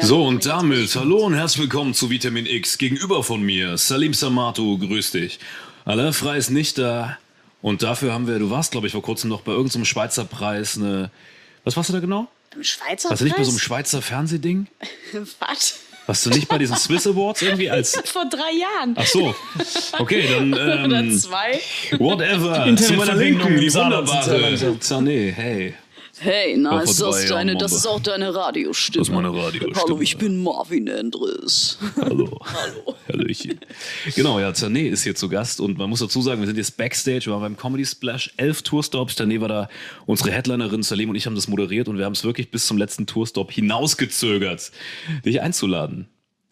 So, und damit hallo und herzlich willkommen zu Vitamin X. Gegenüber von mir, Salim Samato, grüß dich. Alain Frey ist nicht da. Und dafür haben wir, du warst, glaube ich, vor kurzem noch bei irgendeinem Schweizer Preis eine. Was warst du da genau? Im Schweizer Warst du nicht bei so einem Preis? Schweizer Fernsehding? Was? Warst du nicht bei diesen Swiss Awards irgendwie als. Vor drei Jahren. Ach so. Okay, dann. Oder Ähm, zwei. whatever. Zu meiner Linken, die wunderbare Zané. Hey. Hey, na, ist das, deine, Jahren, das ist auch deine Radiostimme. Das ist meine Radiostimme. Hallo, ich bin Marvin Endres. Hallo. Hallo. Hallöchen. Genau, ja, Tané ist hier zu Gast und man muss dazu sagen, wir sind jetzt Backstage, wir waren beim Comedy Splash, elf Tourstops. Tané war da, unsere Headlinerin Salim und ich haben das moderiert und wir haben es wirklich bis zum letzten Tourstop hinausgezögert, dich einzuladen.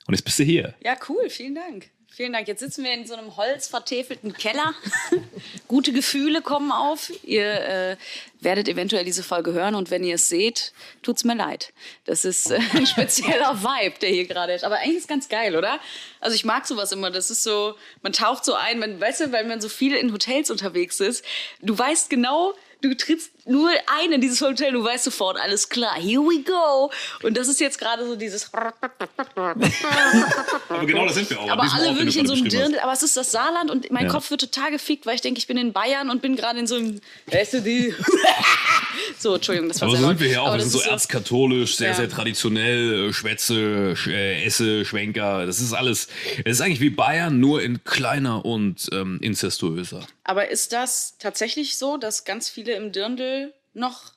Und jetzt bist du hier. Ja, cool, vielen Dank. Vielen Dank. Jetzt sitzen wir in so einem holzvertäfelten Keller. Gute Gefühle kommen auf. Ihr äh, werdet eventuell diese Folge hören und wenn ihr es seht, tut's mir leid. Das ist äh, ein spezieller Vibe, der hier gerade ist. Aber eigentlich ist es ganz geil, oder? Also ich mag sowas immer. Das ist so, man taucht so ein, man, weißt du, weil man so viel in Hotels unterwegs ist. Du weißt genau, du trittst nur ein in dieses Hotel, du weißt sofort, alles klar, here we go. Und das ist jetzt gerade so dieses. Aber genau das sind wir auch. Aber alle wirklich in so einem Dirndl. Aber es ist das Saarland und mein Kopf wird total gefickt, weil ich denke, ich bin in Bayern und bin gerade in so einem. Weißt du, die. so, Entschuldigung, das war Aber so sind wir hier auch. Wir sind so erzkatholisch, sehr, Ja. sehr traditionell, äh, Schwätze, Sch- äh, Esse, Schwenker. Das ist alles. Es ist eigentlich wie Bayern, nur in kleiner und ähm, inzestuöser. Aber ist das tatsächlich so, dass ganz viele im Dirndl noch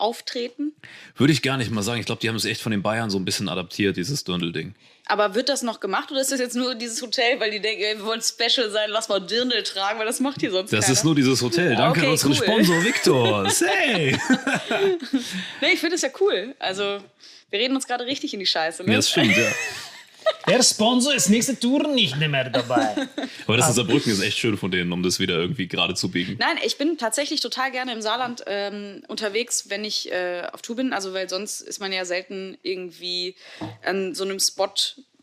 auftreten? Würde ich gar nicht mal sagen. Ich glaube, die haben es echt von den Bayern so ein bisschen adaptiert, dieses Dirndl-Ding. Aber wird das noch gemacht oder ist das jetzt nur dieses Hotel, weil die denken, ey, wir wollen special sein, lass mal Dirndl tragen, weil das macht hier sonst Das keiner. ist nur dieses Hotel. Danke Okay, an unseren cool. Sponsor Victor. Hey! Nee, ich finde das ja cool. Also, wir reden uns gerade richtig in die Scheiße. Ne? Ja, das stimmt, ja. Der Sponsor ist nächste Tour nicht mehr dabei. Aber das in Saarbrücken ist echt schön von denen, um das wieder irgendwie gerade zu biegen. Nein, ich bin tatsächlich total gerne im Saarland ähm, unterwegs, wenn ich äh, auf Tour bin. Also, weil sonst ist man ja selten irgendwie an so einem Spot,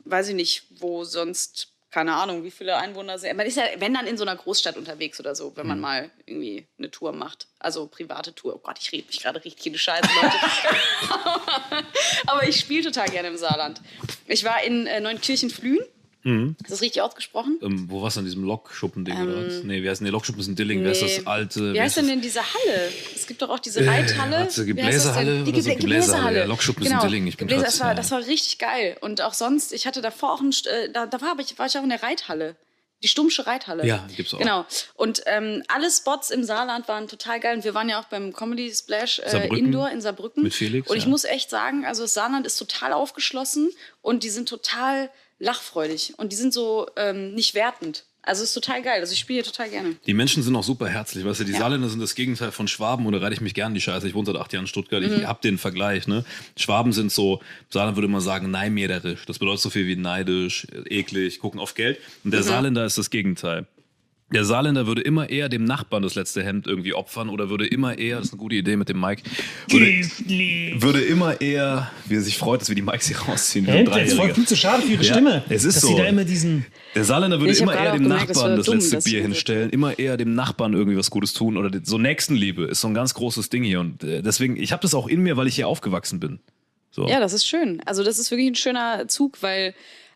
weiß ich nicht, wo sonst, keine Ahnung, wie viele Einwohner sind. Man ist ja, wenn dann in so einer Großstadt unterwegs oder so, wenn man mal irgendwie eine Tour macht. Also private Tour. Oh Gott, ich rede mich gerade richtig in die Scheiße, Leute. Aber ich spiele total gerne im Saarland. Ich war in äh, Neunkirchen-Flühen. Ist das richtig ausgesprochen? Ähm, wo war's an diesem Lokschuppen-Ding oder was? Nee, wie heißt denn der Lokschuppen? ist in Dilling. Wer ist Nee. das alte? Wie heißt denn denn diese Halle? Es gibt doch auch diese Reithalle. warte, Wie heißt das Gebläsehalle? Die oder so? Geblä- Gebläsehalle, ja, Lokschuppen ist in Dillingen. Ich bin Gebläse, grad- das, war, ja. das war richtig geil. Und auch sonst, ich hatte davor auch ein, äh, da, da war, ich, war ich auch in der Reithalle. Die Stummsche Reithalle. Ja, die gibt's auch. Genau. Und ähm, alle Spots im Saarland waren total geil. Und wir waren ja auch beim Comedy Splash äh. Indoor in Saarbrücken. Mit Felix, Und ich ja. muss echt sagen, also das Saarland ist total aufgeschlossen und die sind total lachfreudig. Und die sind so ähm, nicht wertend. Also ist total geil. Also ich spiele hier total gerne. Die Menschen sind auch super herzlich. Weißt du, die Ja. Saarländer sind das Gegenteil von Schwaben und da reite ich mich gern die Scheiße. Ich wohne seit acht Jahren in Stuttgart. Mhm. Ich hab den Vergleich. Ne? Schwaben sind so, Saarland würde man sagen, neimederisch. Das bedeutet so viel wie neidisch, eklig, gucken auf Geld. Und Mhm. der Saarländer ist das Gegenteil. Der Saarländer würde immer eher dem Nachbarn das letzte Hemd irgendwie opfern oder würde immer eher, das ist eine gute Idee mit dem Mike, würde, würde immer eher, wie er sich freut, dass wir die Mikes hier rausziehen. Endlich, das war Dreijähriger. viel zu schade für ihre Ja, Stimme. es ist dass so. sie da immer diesen. Der Saarländer würde Ich immer eher dem gemerkt, das Nachbarn war das dumm, letzte dass Bier hinstellen, immer eher dem Nachbarn irgendwie was Gutes tun oder so Nächstenliebe ist so ein ganz großes Ding hier und äh, deswegen, ich habe das auch in mir, weil ich hier aufgewachsen bin. So. Ja, das ist schön. Also das ist wirklich ein schöner Zug, weil,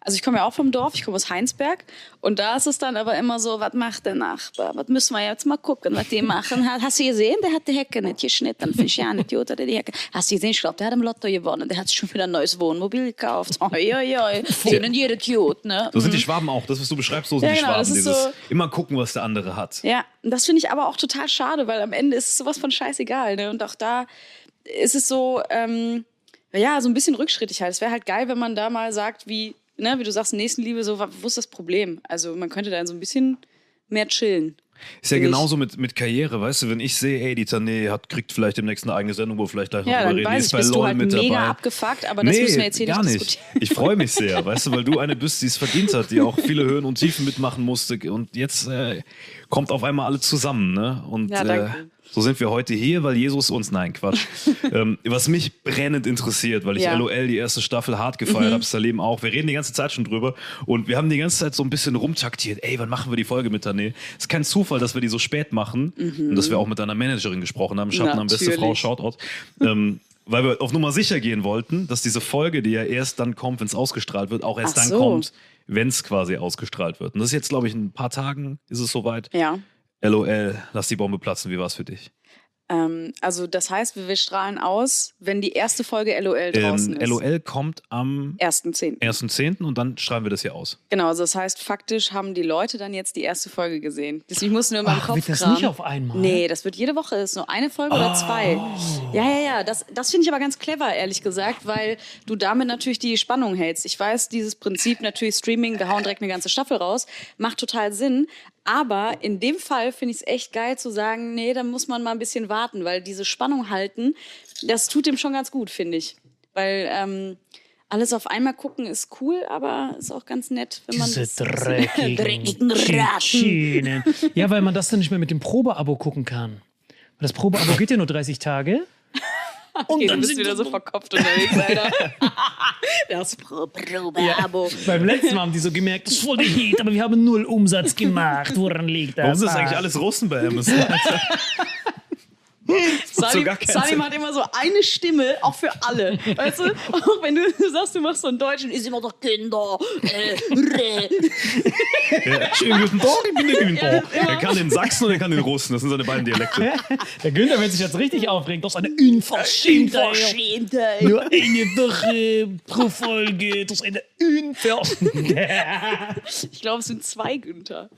also ich komme ja auch vom Dorf, ich komme aus Heinsberg und da ist es dann aber immer so, was macht der Nachbar? Was müssen wir jetzt mal gucken, was die machen? Ha- Hast du gesehen, der hat die Hecke nicht geschnitten, finde ich ja nicht gut, oder die Hecke. Hast du gesehen, ich glaube, der hat im Lotto gewonnen, der hat schon wieder ein neues Wohnmobil gekauft. Oi, oi, oi, denen jede gut, ne? So sind die Schwaben auch, das, was du beschreibst, so sind Ja, die genau, Schwaben. das ist Dieses so- immer gucken, was der andere hat. Ja, und das finde ich aber auch total schade, weil am Ende ist es sowas von scheißegal. Ne? Und auch da ist es so, ähm, ja, so ein bisschen rückschrittig halt. Es wäre halt geil, wenn man da mal sagt, wie, ne, wie du sagst, Nächstenliebe, so, wo ist das Problem? Also man könnte da so ein bisschen mehr chillen. Ist ja ich. genauso mit, mit Karriere, weißt du, wenn ich sehe, ey, die Tané hat, kriegt vielleicht demnächst eine eigene Sendung, wo vielleicht gleich noch Ja, drüber dann reden, ist bei LOL halt mit mega dabei. abgefuckt, aber das müssen wir jetzt hier gar nicht nicht. diskutieren. Ich freue mich sehr, weißt du, weil du eine bist, die es verdient hat, die auch viele Höhen und Tiefen mitmachen musste. Und jetzt äh, kommt auf einmal alle zusammen, ne? Und Ja, äh, danke. So sind wir heute hier, weil Jesus uns, nein, Quatsch. ähm, was mich brennend interessiert, weil ich Ja. Mhm. LOL die erste Staffel hart gefeiert habe, Salim auch. Wir reden die ganze Zeit schon drüber und wir haben die ganze Zeit so ein bisschen rumtaktiert. Ey, wann machen wir die Folge mit Tané? Ist kein Zufall, dass wir die so spät machen und dass wir auch mit deiner Managerin gesprochen haben. Schatten am beste Frau, Mhm. Shoutout. ähm, weil wir auf Nummer sicher gehen wollten, dass diese Folge, die ja erst dann kommt, wenn es ausgestrahlt wird, auch erst Ach dann so. kommt, wenn es quasi ausgestrahlt wird. Und das ist jetzt, glaube ich, in ein paar Tagen ist es soweit. Ja. LOL, lass die Bombe platzen. Wie war es für dich? Ähm, also das heißt, wir, wir strahlen aus, wenn die erste Folge LOL draußen Ähm, ist. LOL kommt am 1.10. 1.10. und dann strahlen wir das hier aus. Genau, also das heißt, faktisch haben die Leute dann jetzt die erste Folge gesehen. Deswegen muss nur in meinem Ach, Kopf wird das kramen. nicht auf einmal? Nee, das wird jede Woche. Ist nur eine Folge oder zwei. Oh. Ja, ja, ja. Das, das finde ich aber ganz clever, ehrlich gesagt, weil du damit natürlich die Spannung hältst. Ich weiß, dieses Prinzip natürlich Streaming, wir hauen direkt eine ganze Staffel raus, macht total Sinn. Aber in dem Fall finde ich es echt geil zu sagen, nee, da muss man mal ein bisschen warten, weil diese Spannung halten, das tut dem schon ganz gut, finde ich. Weil ähm, alles auf einmal gucken ist cool, aber ist auch ganz nett, wenn man Diese das dreckigen, dreckigen Ratten. Ja, weil man das dann nicht mehr mit dem Probeabo gucken kann. Weil das Probeabo geht ja nur 30 Tage. Und Okay, du dann bist sind wieder so verkopft unterwegs, Alter. das Pro- Probeabo. Beim letzten Mal haben die so gemerkt, das ist voll der Hit, aber wir haben null Umsatz gemacht. Woran liegt das? Warum sind das eigentlich alles Russen bei Amazon? Salim, Salim hat immer so eine Stimme, auch für alle. Weißt du? Auch wenn du sagst, du machst so einen Deutschen, ist immer doch Kinder. Äh, ja, schönen guten Tag, ich bin der Günther. Ja, Er kann den Sachsen und er kann den Russen. Das sind seine beiden Dialekte. Der Günther wird sich jetzt richtig aufregen. Das ist eine Unverschämtheit. Unverschämtheit. Nur eine Woche pro Folge. Das ist eine Unverschämtheit. Ich glaube, es sind zwei Günther.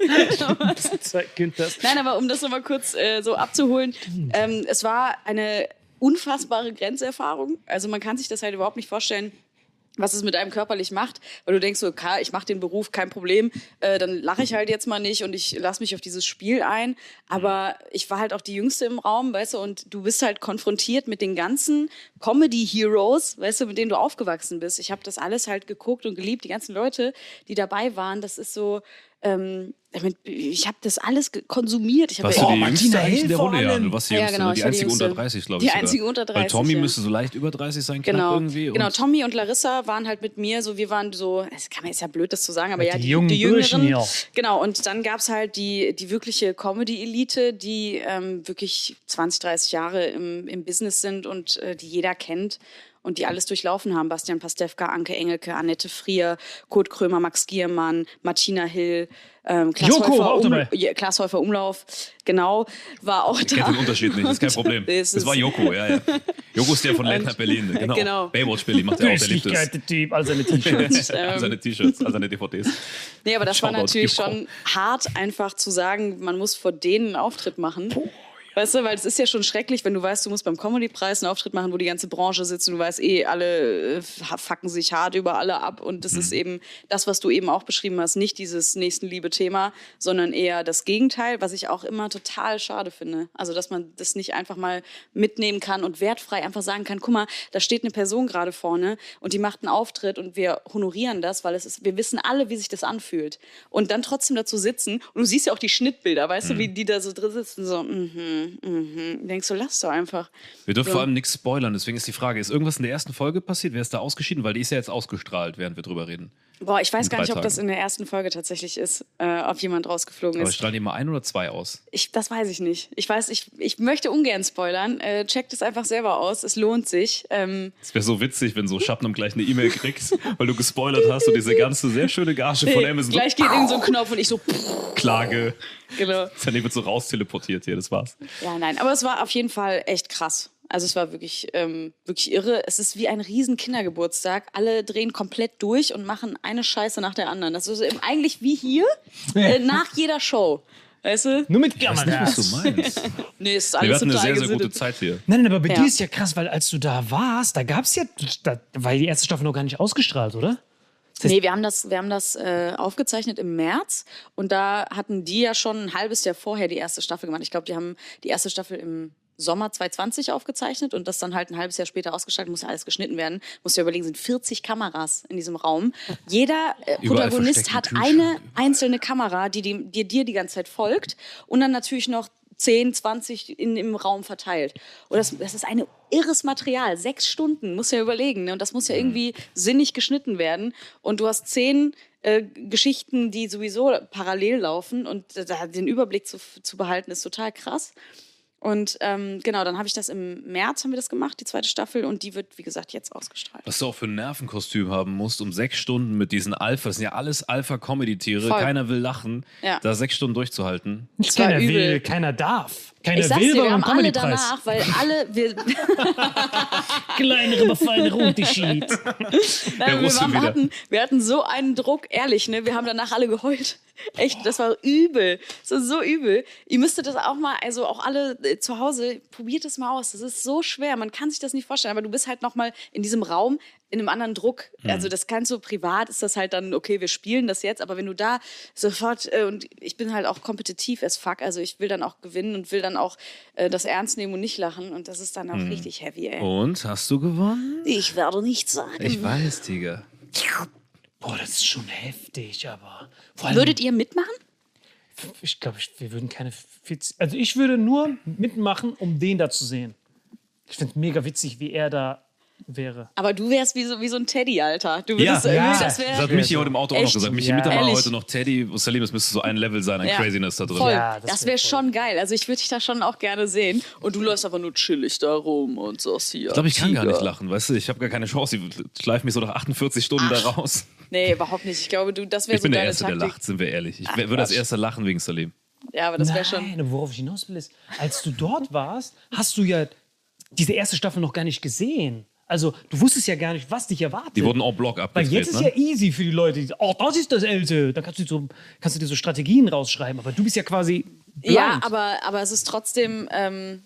Zwei Günthers. Nein, aber um das nochmal kurz äh, so abzuholen, ähm, es war eine unfassbare Grenzerfahrung. Also man kann sich das halt überhaupt nicht vorstellen. was es mit einem körperlich macht, weil du denkst so, okay, ich mache den Beruf, kein Problem, äh, dann lache ich halt jetzt mal nicht und ich lasse mich auf dieses Spiel ein. Aber ich war halt auch die Jüngste im Raum, weißt du, und du bist halt konfrontiert mit den ganzen Comedy-Heroes, weißt du, mit denen du aufgewachsen bist. Ich habe das alles halt geguckt und geliebt, die ganzen Leute, die dabei waren, das ist so, ähm, ich habe das alles konsumiert. Ich habe ja- du die Martina Jüngste eigentlich in der Runde? Ja, du warst die Ja, Jüngste, genau, ne? die die einzige Jüngste. unter 30, glaube Die ich. sogar. einzige unter Weil 30, Tommy ja. müsste so leicht über 30 sein, Genau, irgendwie. genau. Und Tommy und Larissa waren halt mit mir so, wir waren so, es kann man ist ja blöd, das zu sagen, aber ja, die die, jungen die Jüngeren. hier. Genau, und dann gab's halt die, die wirkliche Comedy-Elite, die ähm, wirklich 20, 30 Jahre im, im Business sind und äh, die jeder kennt und die alles durchlaufen haben. Bastian Pastewka, Anke Engelke, Annette Frier, Kurt Krömer, Max Giermann, Martina Hill, ähm, Klaas, Joko war Häufer, auch um, dabei. ja, Klaas Häufer Umlauf, genau, war auch ich kenne da. den Unterschied nicht, das ist kein Problem. Es Das war Joko, ja, ja. Joko ist der von Late Night Berlin, genau. Genau. Baywatch Berlin macht er auch, der liebt es. Typ, all seine T-Shirts. All seine T-Shirts, all seine DVDs. Nee, aber das war Shoutout, natürlich Joko. schon hart, einfach zu sagen, man muss vor denen einen Auftritt machen. Weißt du, weil es ist ja schon schrecklich, wenn du weißt, du musst beim Comedy-Preis einen Auftritt machen, wo die ganze Branche sitzt und du weißt eh, alle äh, fucken sich hart über alle ab und das ist eben das, was du eben auch beschrieben hast, nicht dieses Nächstenliebe-Thema, sondern eher das Gegenteil, was ich auch immer total schade finde. Also, dass man das nicht einfach mal mitnehmen kann und wertfrei einfach sagen kann, guck mal, da steht eine Person gerade vorne und die macht einen Auftritt und wir honorieren das, weil es ist, wir wissen alle, wie sich das anfühlt. Und dann trotzdem dazu sitzen und du siehst ja auch die Schnittbilder, weißt du, wie die da so drin sitzen, so, mhm, mhm. Denkst du, lass doch einfach. Wir dürfen Ja. vor allem nichts spoilern, deswegen ist die Frage, ist irgendwas in der ersten Folge passiert? Wer ist da ausgeschieden? Weil die ist ja jetzt ausgestrahlt, während wir drüber reden. Boah, ich weiß gar nicht, ob das in der ersten Folge tatsächlich ist, äh, ob jemand rausgeflogen Aber ist. strahlen die mal ein oder zwei aus? Ich, das weiß ich nicht. Ich weiß, ich, ich möchte ungern spoilern. Äh, checkt es einfach selber aus. Es lohnt sich. Ähm, Es wäre so witzig, wenn so Schatten gleich eine E-Mail kriegst, weil du gespoilert hast und diese ganze sehr schöne Gage von Amazon gleich geht irgend so ein Knopf und ich so, Klage. genau. Dann wird so rausteleportiert hier, das war's. Ja, nein, aber es war auf jeden Fall echt krass. Also es war wirklich, ähm, wirklich irre. Es ist wie ein riesen Kindergeburtstag. Alle drehen komplett durch und machen eine Scheiße nach der anderen. Das ist eben eigentlich wie hier äh, nach jeder Show. Weißt du? Nur mit Was Kameras. du meinst. Nee, ist Wir alles hatten eine sehr, sehr gute. Zeit hier. Nein, nein, aber bei Ja. dir ist ja krass, weil als du da warst, da gab es ja, da war die erste Staffel noch gar nicht ausgestrahlt, oder? Nee, wir haben das, wir haben das äh, aufgezeichnet im März und da hatten die ja schon ein halbes Jahr vorher die erste Staffel gemacht. Ich glaube, die haben die erste Staffel im Sommer 2020 aufgezeichnet und das dann halt ein halbes Jahr später ausgestrahlt, muss ja alles geschnitten werden. Muss ja überlegen, sind 40 Kameras in diesem Raum. Jeder äh, Protagonist hat eine einzelne Kamera, die, die, die dir die ganze Zeit folgt und dann natürlich noch 10, 20 in, im Raum verteilt. Und das, das ist eine irres Material. Sechs Stunden, muss ja überlegen. Ne? Und das muss ja irgendwie sinnig geschnitten werden. Und du hast zehn äh, Geschichten, die sowieso parallel laufen. Und da den Überblick zu, zu behalten, ist total krass. Und ähm, genau, dann habe ich das im März, haben wir das gemacht, die zweite Staffel. Und die wird, wie gesagt, jetzt ausgestrahlt. Was du auch für ein Nervenkostüm haben musst, um sechs Stunden mit diesen Alpha, das sind ja alles Alpha-Comedy-Tiere, keiner will lachen, Ja. da sechs Stunden durchzuhalten. Nicht keiner übel. will, keiner darf. Keiner Ich sag's will dir, wir haben alle danach, weil alle, wir, Kleinere, aber feinere Unterschied. Nein, wir, waren, wieder. hatten, wir hatten so einen Druck, ehrlich, ne? Wir haben danach alle geheult. Echt, das war übel. Das war so übel. Ihr müsstet das auch mal, also auch alle äh, zu Hause, probiert das mal aus. Das ist so schwer. Man kann sich das nicht vorstellen, aber du bist halt noch mal in diesem Raum in einem anderen Druck. Also das kannst du privat, ist das halt dann, okay, wir spielen das jetzt, aber wenn du da sofort, äh, und ich bin halt auch kompetitiv as fuck, also ich will dann auch gewinnen und will dann auch äh, das ernst nehmen und nicht lachen und das ist dann auch richtig heavy, ey. Und, hast du gewonnen? Ich werde nichts sagen. Ich weiß, Tiger. Boah, das ist schon heftig, aber. Vor allem, Würdet ihr mitmachen? ich glaube, wir würden keine 40. Also, ich würde nur mitmachen, um den da zu sehen. Ich finde es mega witzig, wie er da wäre. Aber du wärst wie so, wie so ein Teddy, Alter. Du würdest, Ja, ja. das Das wäre. hat Michi heute im Auto auch noch Echt? gesagt. Michi Ja. Mittermeier Ehrlich? heute noch Teddy. Salim, es müsste so ein Level sein, ein Ja. Craziness da drin. Voll. Ja, das das wär wäre voll. schon geil. Also ich würde dich da schon auch gerne sehen. Und du läufst aber nur chillig da rum und sagst hier. Ich glaube, ich kann gar Tiger. nicht lachen, weißt du? Ich habe gar keine Chance. Ich schleife mich so nach 48 Stunden da raus. Nee, überhaupt nicht. Ich glaube, du, das wäre Ich so bin der deine Erste, der Taktik. lacht, sind wir ehrlich. Ich Ach, würde als. Erster lachen wegen Salim. Ja, aber das wäre schon. Nein, worauf ich hinaus will, ist, als du dort warst, hast du ja diese erste Staffel noch gar nicht gesehen. Also, du wusstest ja gar nicht, was dich erwartet. Die wurden en bloc Weil abgedreht, jetzt ist ne? ja easy für die Leute. die- Oh, das ist das Else. Da kannst du, so, kannst du dir so Strategien rausschreiben. Aber du bist ja quasi blind. Ja, aber, aber es ist trotzdem. Ähm,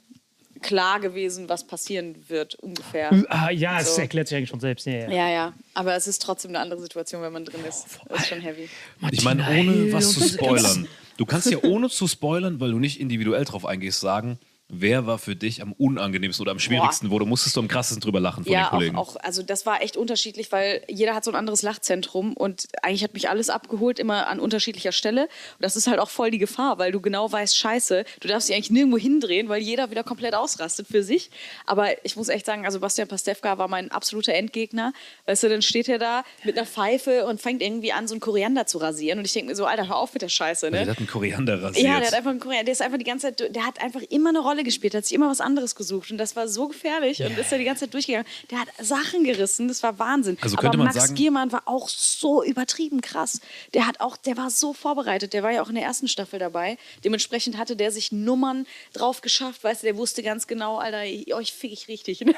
klar gewesen, was passieren wird, ungefähr. Ah, ja, es So. erklärt sich eigentlich schon selbst. Ja, ja. Ja, ja. Aber es ist trotzdem eine andere Situation, wenn man drin ist. Das ist schon heavy. Ich meine, ohne was zu spoilern. Du kannst ja ohne zu spoilern, weil du nicht individuell drauf eingehst, sagen, wer war für dich am unangenehmsten oder am schwierigsten, wo du musstest du am krassesten drüber lachen von den Ja, Kollegen. auch, auch, also das war echt unterschiedlich, weil jeder hat so ein anderes Lachzentrum und eigentlich hat mich alles abgeholt, immer an unterschiedlicher Stelle. Und das ist halt auch voll die Gefahr, weil du genau weißt, scheiße, du darfst dich eigentlich nirgendwo hindrehen, weil jeder wieder komplett ausrastet für sich. Aber ich muss echt sagen, also Bastian Pastewka war mein absoluter Endgegner. Weißt du, dann steht er da mit einer Pfeife und fängt irgendwie an, so einen Koriander zu rasieren. Und ich denke mir so, Alter, hör auf mit der Scheiße, Der ne? hat einen Koriander rasiert. Ja, der hat einfach einen Koreaner, der ist einfach die ganze Zeit, der hat einfach immer eine Rolle gespielt, der hat sich immer was anderes gesucht und das war so gefährlich und ist da die ganze Zeit durchgegangen. Der hat Sachen gerissen, das war Wahnsinn. Also Aber könnte man Max sagen- Giermann war auch so übertrieben krass. Der hat auch, der war so vorbereitet, der war ja auch in der ersten Staffel dabei. Dementsprechend hatte der sich Nummern drauf geschafft, weißt du, der wusste ganz genau, Alter, euch fick ich richtig.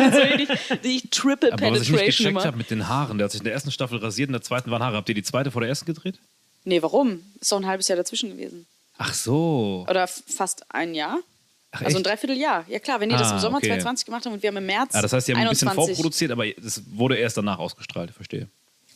Also richtig die Triple Aber was ich nicht Penetration gecheckt habe mit den Haaren, der hat sich in der ersten Staffel rasiert, in der zweiten waren Haare. Habt ihr die zweite vor der ersten gedreht? Nee, warum? Ist doch ein halbes Jahr dazwischen gewesen. Ach so. Oder fast ein Jahr. Ach, Also ein? Dreivierteljahr. Ja klar, wenn die das Ah, im Sommer okay. 2020 gemacht haben und wir haben im März Ah, das heißt, die haben ein bisschen 21. vorproduziert, aber es wurde erst danach ausgestrahlt, verstehe.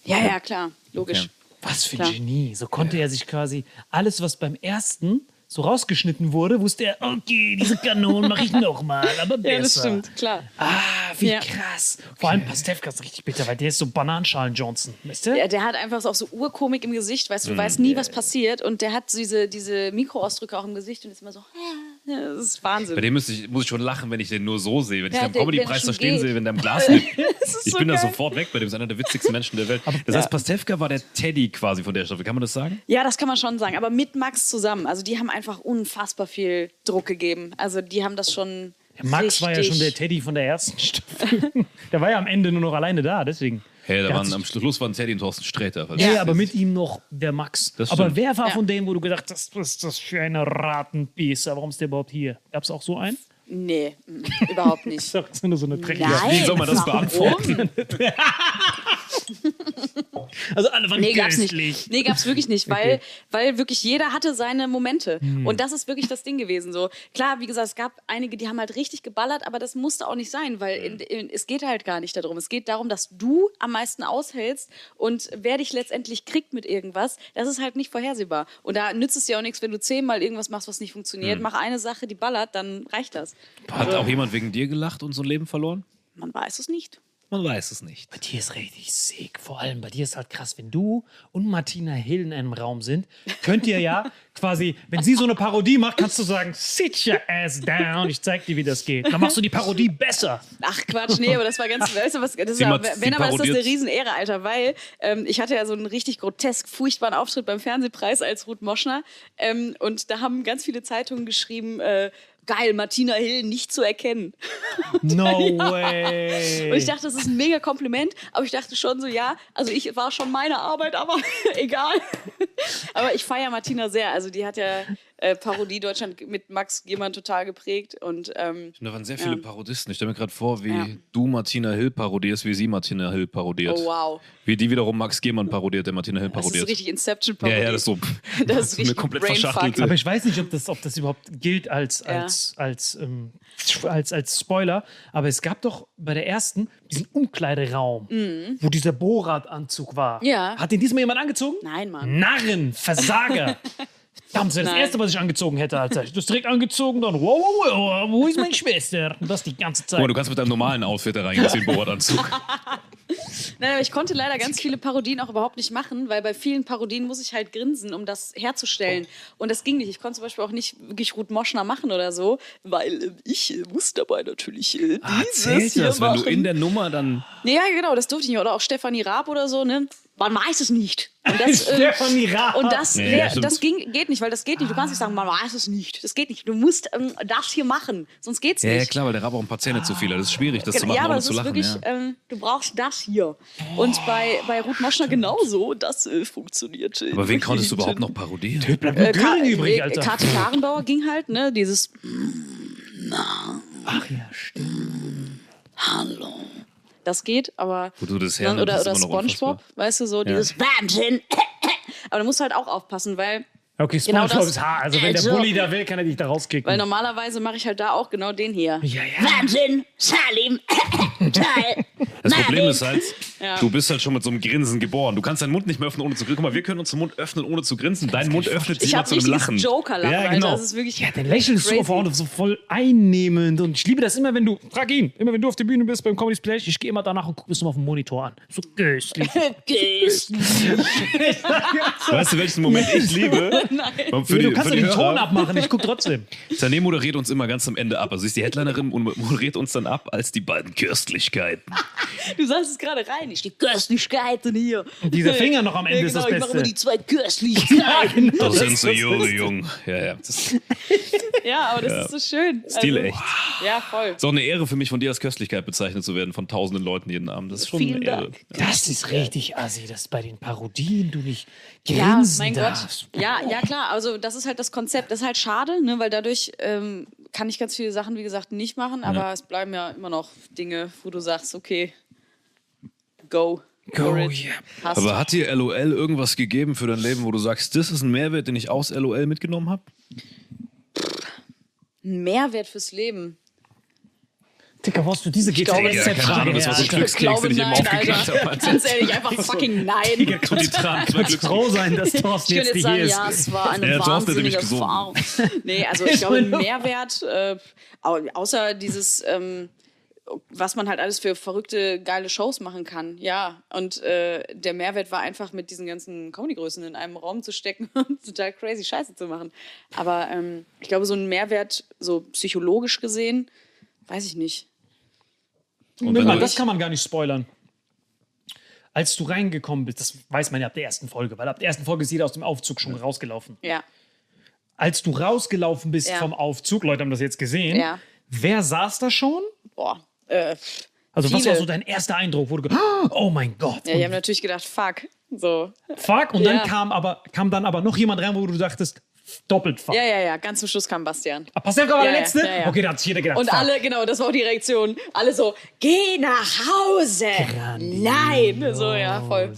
Ja, ja, klar, logisch. Okay. Was für ein Genie. So konnte er sich quasi alles, was beim ersten so rausgeschnitten wurde, wusste er, okay, diese Kanonen mache ich nochmal, aber besser. Ja, das stimmt, klar. Ah, wie Ja. krass. Vor allem Pastewka ist richtig bitter, weil der ist so Bananenschalen-Johnson, weißt du? Der, der hat einfach auch so Urkomik im Gesicht, weißt du, du weißt nie, was passiert und der hat diese, diese Mikroausdrücke auch im Gesicht und ist immer so, ja, das ist Wahnsinn. Bei dem muss ich, muss ich schon lachen, wenn ich den nur so sehe. Wenn ich Ja, den am der- Comedy-Preis er da stehen geht. sehe, wenn der im Glas liegt. ist Ich so bin da geil. sofort weg bei dem. ist einer der witzigsten Menschen der Welt. Das heißt, Pastewka war der Teddy quasi von der Staffel. Kann man das sagen? Ja, das kann man schon sagen, aber mit Max zusammen. Also die haben einfach unfassbar viel Druck gegeben. Also die haben das schon. Max war ja richtig- schon der Teddy von der ersten Staffel. der war ja am Ende nur noch alleine da, deswegen. Hey, da waren, am Schluss waren Teddy und Thorsten Sträter. Ja, du aber mit ihm noch der Max. Das aber wer war Ja. von denen, wo du gedacht hast, was ist das für eine Ratenbiester? Warum ist der überhaupt hier? Gab es auch so einen? Nee, mm, überhaupt nicht. Das ist nur so eine dreckige. Nein, Wie soll man das warum? beantworten? Also alle waren Nee, gab's nicht. Nee, gab's wirklich nicht, weil, weil wirklich jeder hatte seine Momente. Hm. Und das ist wirklich das Ding gewesen. So klar, wie gesagt, es gab einige, die haben halt richtig geballert, aber das musste auch nicht sein, weil in, in, es geht halt gar nicht darum. Es geht darum, dass du am meisten aushältst und wer dich letztendlich kriegt mit irgendwas, das ist halt nicht vorhersehbar. Und da nützt es dir auch nichts, wenn du zehnmal irgendwas machst, was nicht Hm. funktioniert. Mach eine Sache, die ballert, dann reicht das. Hat auch jemand wegen dir gelacht und so ein Leben verloren? Man weiß es nicht. Man weiß es nicht. Bei dir ist richtig sick. Vor allem bei dir ist halt krass, wenn du und Martina Hill in einem Raum sind, könnt ihr ja quasi, wenn sie so eine Parodie macht, kannst du sagen, sit your ass down, ich zeig dir, wie das geht. Dann machst du die Parodie besser. Ach Quatsch, nee, aber das war ganz, weißt du was, das ist ja, wenn aber ist das eine parodiert- Riesenehre, Alter, weil ähm, ich hatte ja so einen richtig grotesk furchtbaren Auftritt beim Fernsehpreis als Ruth Moschner ähm, und da haben ganz viele Zeitungen geschrieben, äh, geil, Martina Hill nicht zu erkennen. No Und way. ich dachte, das ist ein mega Kompliment, aber ich dachte schon so, ja, also ich war schon meine Arbeit, aber egal. aber ich feiere Martina sehr, also die hat ja äh, Parodie Deutschland mit Max jemand total geprägt und ähm, Da waren sehr viele Ja. Parodisten. Ich stelle mir gerade vor, wie Ja. du Martina Hill parodierst, wie sie Martina Hill parodiert. oh wow, Wie die wiederum Max Gehmann parodiert, der Martina Hill das ist parodiert. richtig Inception ja, Parodie. ja, das ist so. Das ist eine richtig komplett Brainfuck. verschachtelte. Aber ich weiß nicht, ob das, ob das überhaupt gilt als, Ja. als, als, ähm, als, als Spoiler. Aber es gab doch bei der ersten diesen Umkleideraum, wo dieser Borat-Anzug war. Mhm. Ja. Hat den diesmal jemand angezogen? Nein, Mann. Narren, Versager. Verdammt, das wäre das Nein. Erste, was ich angezogen hätte, Alter. Ich hab das direkt angezogen, dann, wow, wow, wow, wo ist meine Schwester? Und das die ganze Zeit. Mal, du kannst mit deinem normalen Outfit da reingehen, den Borat-Anzug. Nein, aber ich konnte leider ganz viele Parodien auch überhaupt nicht machen, weil bei vielen Parodien muss ich halt grinsen, um das herzustellen. Und das ging nicht. Ich konnte zum Beispiel auch nicht wirklich Ruth Moschner machen oder so, weil äh, ich äh, muss dabei natürlich äh, Ah, dieses zählt hier das, wenn machen. du in der Nummer dann. ja, genau, das durfte ich nicht. Oder auch Stefanie Raab oder so, ne? Man weiß es nicht. Und das, äh. Und das, Nee, ja, das stimmt. das ging, geht nicht, weil das geht nicht. Du kannst nicht sagen, man weiß es nicht. Das geht nicht. Du musst ähm, das hier machen, sonst geht's Ja, nicht. ja, klar, weil der Rab auch ein paar Zähne zu viel hat. Das ist schwierig, das zu machen, ja, aber ohne es zu ist lachen. wirklich, ja. ähm, du brauchst das hier. Und bei, bei Ruth Moschner genauso, das äh, funktioniert. Aber wen konntest du überhaupt noch parodieren? Bleibt nur Äh, Ka übrig, äh, Alter. Kati Karrenbauer ging halt, ne? Dieses Ach ja, stimmt. Hallo. Das geht, aber. Wo du das Ne, hernimmst, oder oder Spongebob, weißt du, so dieses Wahnsinn. aber du musst halt auch aufpassen, weil Okay, Genau SpongeBob das. ist hart. Also wenn Also- der Bully da will, kann er dich da rauskicken. Weil normalerweise mache ich halt da auch genau den hier. ja, ja. Wahnsinn, Salim, toll. Das Problem ist halt, Ja. du bist halt schon mit so einem Grinsen geboren. Du kannst deinen Mund nicht mehr öffnen, ohne zu grinsen. Guck mal, wir können uns den Mund öffnen, ohne zu grinsen. Dein Mund öffnet sich Ich immer zu einem Lachen. Joker-Lachen, Ja, Alter. genau. Das ist wirklich Ja, der lächelst so crazy. auf Auto, so voll einnehmend. Und ich liebe das immer, wenn du, frag ihn, immer wenn du auf der Bühne bist beim Comedy Splash, ich gehe immer danach und gucke es mal auf dem Monitor an. So köstlich. Weißt du, welchen Moment ich liebe? Und Für du die, kannst für ja den Ton Hörer, abmachen, ich gucke trotzdem. Sané moderiert uns immer ganz am Ende ab. Also sie ist die Headlinerin und moderiert uns dann ab als die beiden Köstlichkeiten. Du sagst es gerade rein, ich die Köstlichkeiten hier. Und dieser Finger noch am Ende ja, ist das genau, Ich mache Beste. immer die zwei Köstlichkeiten. genau. Das sind so junge Jungen. Ja, ja. Das ja, aber das ist so schön. Stil Also, echt. Ja, voll. ist auch eine Ehre für mich, von dir als Köstlichkeit bezeichnet zu werden, von tausenden Leuten jeden Abend. Das ist schon Vielen eine Ehre. Dank. Das ist richtig assi, dass bei den Parodien du nicht Ja, grinsen mein darfst. Gott. Ja, ja, klar. Also, das ist halt das Konzept. Das ist halt schade, ne, weil dadurch ähm, kann ich ganz viele Sachen, wie gesagt, nicht machen. Aber es bleiben ja immer noch Dinge, wo du sagst, okay, go. Go, yeah. Passt. Aber hat dir LOL irgendwas gegeben für dein Leben, wo du sagst, das ist ein Mehrwert, den ich aus LOL mitgenommen habe? Ein Mehrwert fürs Leben. Dicker, brauchst du diese glaube, GTS-Frage das war so ein Glückskeks, den ich eben Alter. habe. Ganz ehrlich, einfach fucking nein. Und die Tranen, zwei Kannst froh sein, dass Thorsten Ich jetzt hier sagen, ist. ja, es war eine Ja, wahnsinnige. Erfahrung. Nee, also ich glaube, ein Mehrwert, äh, au- außer dieses, ähm, was man halt alles für verrückte, geile Shows machen kann. Ja, und äh, der Mehrwert war einfach, mit diesen ganzen Comedy-Größen in einem Raum zu stecken und total crazy Scheiße zu machen. Aber ähm, ich glaube, so ein Mehrwert, so psychologisch gesehen, weiß ich nicht. Und Nimm wenn mal, du- das kann man gar nicht spoilern. Als du reingekommen bist, das weiß man ja ab der ersten Folge, weil ab der ersten Folge ist jeder aus dem Aufzug schon rausgelaufen. Ja. Als du rausgelaufen bist Ja. vom Aufzug, Leute haben das jetzt gesehen, Ja. wer saß da schon? Boah. Äh, Also was Viele. war so dein erster Eindruck, wo du oh mein Gott, ja, die haben natürlich gedacht, fuck. So. fuck. Und Ja. dann kam aber kam dann aber noch jemand rein, wo du dachtest, doppelt fuck. Ja, ja, ja. Ganz zum Schluss kam Bastian. Ah, Pastewka war Ja, der ja, letzte? ja, ja. Okay, da hat sich jeder gedacht, Und fuck. alle, genau, das war auch die Reaktion. Alle so, geh nach Hause. Nein. So, ja, voll.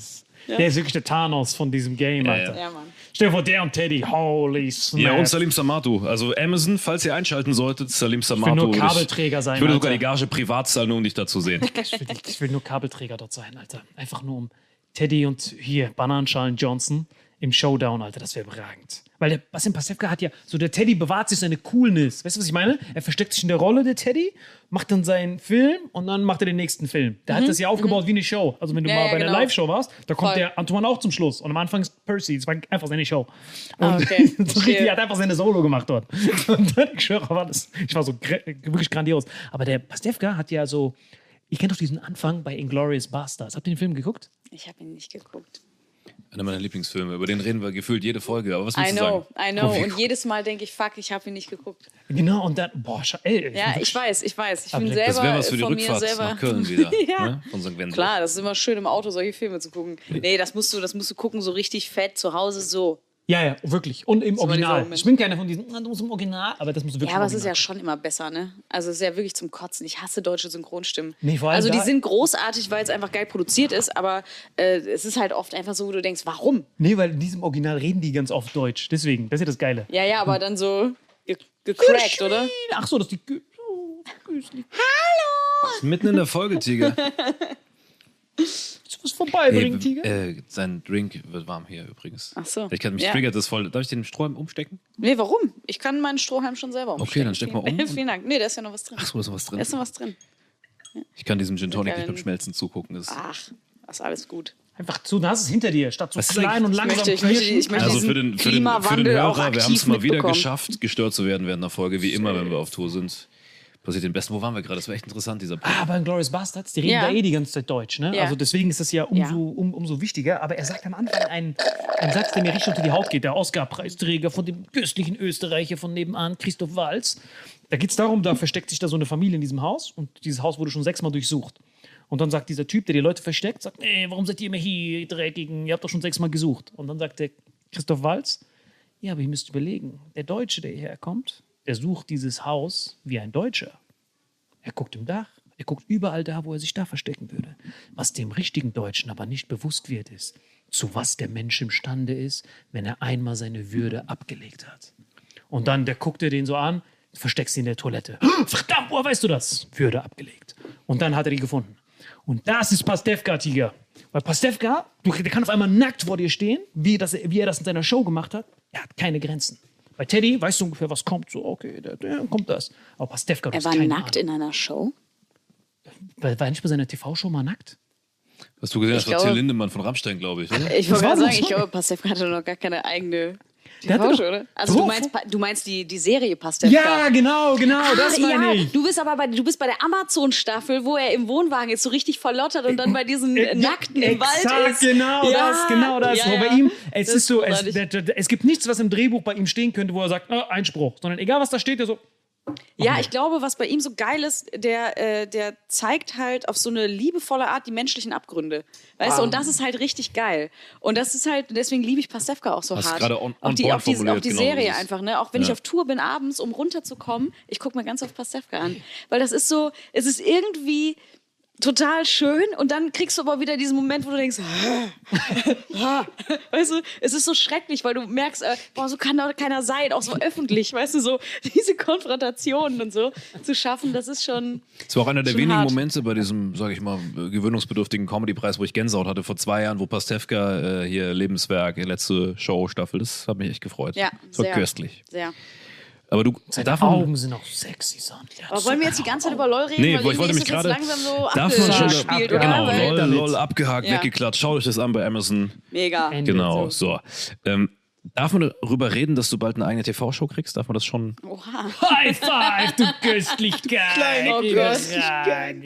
Der ist wirklich der Thanos von diesem Game, Alter. Ja, Mann. Stell dir vor, der und Teddy, holy snap. Ja, und Salim Samatu. Also Amazon, falls ihr einschalten solltet, Salim Samatu. nur Und Kabelträger sein, Ich würde sogar die Gage privat zahlen, nur um dich da zu sehen. Ich will, ich will nur Kabelträger dort sein, Alter. Einfach nur um Teddy und hier Bananenschalen Johnson im Showdown, Alter. Das wäre überragend. Weil der Bastian Pastewka hat ja, so der Teddy bewahrt sich seine Coolness. Weißt du, was ich meine? Er versteckt sich in der Rolle, der Teddy, macht dann seinen Film und dann macht er den nächsten Film. Der hat das ja aufgebaut wie eine Show. Also wenn du Ja, mal ja, bei einer genau. Live-Show warst, da kommt Voll. der Antoine auch zum Schluss. Und am Anfang ist Percy. Das war einfach seine Show. Und Ah, okay. so richtig, er hat einfach seine Solo gemacht dort. Und dann, ich schwöre, war das, ich war so wirklich grandios. Aber der Pastewka hat ja so, ich kenne doch diesen Anfang bei Inglourious Bastards. Habt ihr den Film geguckt? Ich habe ihn nicht geguckt. Einer meiner Lieblingsfilme. Über den reden wir gefühlt jede Folge. Aber was I willst du know, sagen? I know. Und jedes Mal denke ich, fuck, ich habe ihn nicht geguckt. Genau, und dann, boah, ey, Ja, ich weiß, ich weiß. Ich bin selber Das wäre was für die von mir Rückfahrt selber. nach Köln wieder. ja. ne? Von St. Wendel. Klar, das ist immer schön im Auto solche Filme zu gucken. Nee, das musst du, das musst du gucken, so richtig fett zu Hause so. Ja, ja, wirklich. Und im dieser Original. Ich bin keiner von diesen, "Na, du musst im Original, aber das muss wirklich Ja, aber es ist ja schon immer besser, ne? Also es ist ja wirklich zum Kotzen. Ich hasse deutsche Synchronstimmen. Nee, vor allem also die sind großartig, weil es einfach geil produziert ist, aber äh, es ist halt oft einfach so, wo du denkst, warum? Nee, weil in diesem Original reden die ganz oft Deutsch. Deswegen, das ist ja das Geile. Ja, ja, aber dann so ge gecrackt, oder? Ach so, das ist die. Gü- oh, Güsli. Mitten in der Folge, Tiger. Willst du was vorbeibringen, Ey, Tiger? äh, sein Drink wird warm hier übrigens. Ach so. Ich kann mich Ja. triggert das voll. Darf ich den Strohhalm umstecken? Nee, warum? Ich kann meinen Strohhalm schon selber umstecken. dann steck mal um Vielen, Dank. Nee, da ist ja noch was drin. Ach so, da ist noch was Da drin. ist noch was drin. Ich kann diesem Gin Tonic nicht beim Schmelzen zugucken. Das Ach, das ist alles gut. Einfach zu, hast du es hinter dir, statt so Was ist klein und langsam möchte- ich möchte- ich möchte- also für den, für den, für den Hörer, wir haben es mal wieder geschafft, gestört zu werden während der Folge, wie immer, wenn wir auf Tour sind. Passiert den Besten. Wo waren wir gerade? Das war echt interessant, dieser Punkt. Ah, aber in Glorious Bastards, die reden Ja. da eh die ganze Zeit Deutsch, ne? Ja. Also deswegen ist das ja umso, Ja. um, umso wichtiger. Aber er sagt am Anfang einen, einen Satz, der mir richtig unter die Haut geht. Der Oscar-Preisträger von dem köstlichen Österreicher von nebenan, Christoph Walz. Da geht es darum, da versteckt sich da so eine Familie in diesem Haus und dieses Haus wurde schon sechsmal durchsucht. Und dann sagt dieser Typ, der die Leute versteckt, sagt, ey, warum seid ihr immer hier, ihr Dreckigen? Ihr habt doch schon sechsmal gesucht. Und dann sagt der Christoph Walz, ja, aber ihr müsst überlegen, der Deutsche, der hierher kommt, der sucht dieses Haus wie ein Deutscher. Er guckt im Dach, er guckt überall da, wo er sich da verstecken würde. Was dem richtigen Deutschen aber nicht bewusst wird, ist, zu was der Mensch imstande ist, wenn er einmal seine Würde abgelegt hat. Und dann, der guckte den so an, versteckst sie in der Toilette. Verdammt, woher weißt du das? Würde abgelegt. Und dann hat er die gefunden. Und das ist Pastewka, Tiger. Weil Pastewka, der kann auf einmal nackt vor dir stehen, wie, das, wie er das in seiner Show gemacht hat. Er hat keine Grenzen. Bei Teddy weißt du ungefähr, was kommt. So, okay, da, da kommt das. Aber Pastewka, du Er hast war keine nackt Ahnung. in einer Show. War, war er nicht bei seiner TV-Show mal nackt? Hast du gesehen, das Ich war Till Lindemann von Rammstein, glaube ich. Oder? Ich wollte gerade sagen, ich glaube, Pastewka hatte noch gar keine eigene Der doch- oder? Also du meinst, du meinst die, die Serie Pastewka. Ja, genau, genau, das Ah, meine ja, ich. du bist aber bei, du bist bei der Amazon-Staffel, wo er im Wohnwagen ist, so richtig verlottert und dann bei diesen Äh, Nackten im Wald exakt, ist. genau Ja, das, genau das. ja, ja. bei ihm, es Das ist so, es, es gibt nichts, was im Drehbuch bei ihm stehen könnte, wo er sagt, oh, Einspruch, sondern egal was da steht, er so, Ja, ich glaube, was bei ihm so geil ist, der, äh, der zeigt halt auf so eine liebevolle Art die menschlichen Abgründe. Weißt du, und das ist halt richtig geil. Und das ist halt, deswegen liebe ich Pastewka auch so Hast hart. on- auch on die, point auch die, auch die genau Serie dieses- einfach, ne? Auch wenn ich Ja. auf Tour bin abends, um runterzukommen, ich gucke mir ganz auf Pastewka an. Weil das ist so, es ist irgendwie total schön und dann kriegst du aber wieder diesen Moment, wo du denkst, weißt du, es ist so schrecklich, weil du merkst, äh, boah, so kann doch keiner sein, auch so öffentlich, weißt du, so diese Konfrontationen und so zu schaffen, das ist schon. Das war auch einer der wenigen hart. Momente bei diesem, sage ich mal, gewöhnungsbedürftigen Comedy-Preis, wo ich Gänsehaut hatte vor zwei Jahren, wo Pastewka äh, hier Lebenswerk, letzte Show-Staffel, das hat mich echt gefreut. Ja, das war sehr. köstlich. Sehr. Aber du, seine davon, Augen sind auch sexy, son. Aber wollen wir jetzt die ganze Zeit über LOL reden? Nee, weil ich wollte mich gerade. langsam so Darf man schon. oder? Genau, lol, lol, abgehakt, Ja. weggeklatscht. Schaut euch das an bei Amazon. Mega. Ende. Genau, so. Ähm, darf man darüber reden, dass du bald eine eigene TV-Show kriegst? Darf man das schon? Oha. High five, du Köstlichkeit. Kleiner Köstlichkeit.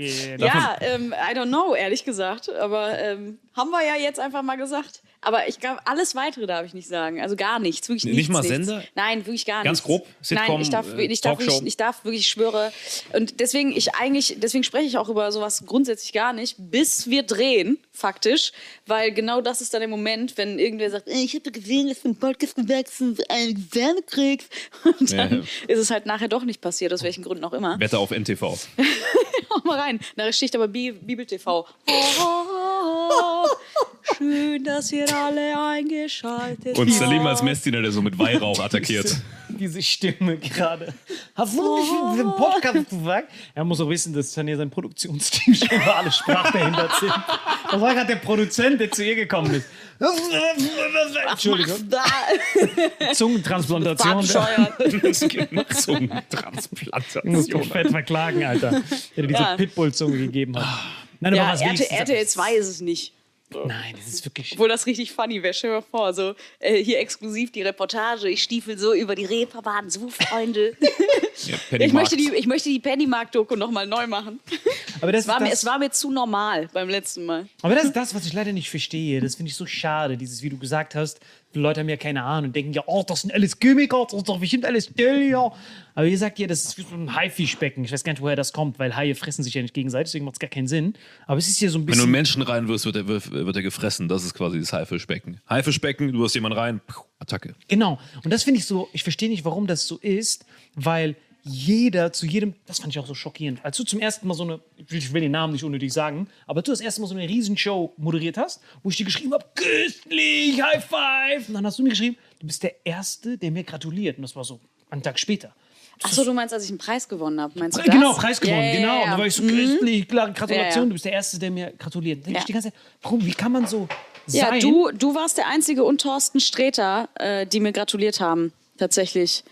Ja, ähm, I don't know, ehrlich gesagt. Aber ähm, haben wir ja jetzt einfach mal gesagt. Aber ich glaube, alles Weitere darf ich nicht sagen. Also gar nichts. Wirklich Nicht nichts, mal nichts. Sender? Nein, wirklich gar Ganz nichts. grob? Sitcom, Nein, ich darf, äh, ich, darf wirklich, ich darf wirklich, ich schwöre. Und deswegen, ich eigentlich, deswegen spreche ich auch über sowas grundsätzlich gar nicht, bis wir drehen, faktisch. Weil genau das ist dann der Moment, wenn irgendwer sagt, "Ey, ich habe gesehen, dass du einen Podcast gewachsen einen Wärme kriegst. Und dann Ja, ist es halt nachher doch nicht passiert, aus welchen Gründen auch immer. Wette auf NTV. Mach mal rein. Da steht aber Bi Bibel TV. Oh, schön, dass ihr alle eingeschaltet Und habt. Salim als Messdiener, der so mit Weihrauch attackiert. Diese Stimme gerade. Hast du nicht in diesem Podcast gesagt? Er muss auch wissen, dass hier sein Produktionsteam schon über alle sprachbehindert sind. Das war gerade der Produzent, der zu ihr gekommen ist. Entschuldigung. Zungentransplantation. bescheuert. Zungentransplantation. muss mich fett verklagen, Alter. Der dir diese Ja. Pitbull-Zunge gegeben hat. Nein, Ja, was RTL, RTL 2 ist es nicht. Nein, das ist wirklich. Obwohl das richtig funny wäre. Stell dir mal vor, so äh, hier exklusiv die Reportage. Ich stiefel so über die Reeperbahn, so Freunde. Ja, ich, möchte die, ich möchte die Pennymark-Doku nochmal neu machen. Aber das, Es war, mir, das, es war mir zu normal beim letzten Mal. aber das ist das, was ich leider nicht verstehe. Das finde ich so schade. Dieses, wie du gesagt hast, die Leute haben ja keine Ahnung und denken ja, oh, das sind alles Chemiker, das ist doch bestimmt alles still, ja. Aber ihr sagt ja, das ist wie so ein Haifischbecken. Ich weiß gar nicht, woher das kommt, weil Haie fressen sich ja nicht gegenseitig, deswegen macht es gar keinen Sinn. Aber es ist hier so ein Wenn du bisschen. einen Menschen reinwirfst, wird er, wird, er gefressen. Das ist quasi das Haifischbecken. Haifischbecken, du wirst jemanden rein, Attacke. Genau. Und das finde ich so, ich verstehe nicht, warum das so ist, weil jeder zu jedem, das fand ich auch so schockierend, als du zum ersten Mal so eine, ich will- den Namen nicht unnötig sagen, aber du das erste Mal so eine Riesenshow moderiert hast, wo ich dir geschrieben habe, köstlich, High Five. Und dann hast du mir geschrieben, du bist der Erste, der mir gratuliert. Und das war so einen Tag später. Achso, du meinst, als ich einen Preis gewonnen habe? Meinst du Pre- das? Genau, Preis gewonnen, Ja, ja, genau. ja, Und ja. da war ich so köstlich, klar, Gratulation, Ja, ja. du bist der Erste, der mir gratuliert. Denke Ja. ich die ganze Zeit, warum, wie kann man so Ja, sein? du, du warst der Einzige und Thorsten Sträter, äh, die mir gratuliert haben, tatsächlich.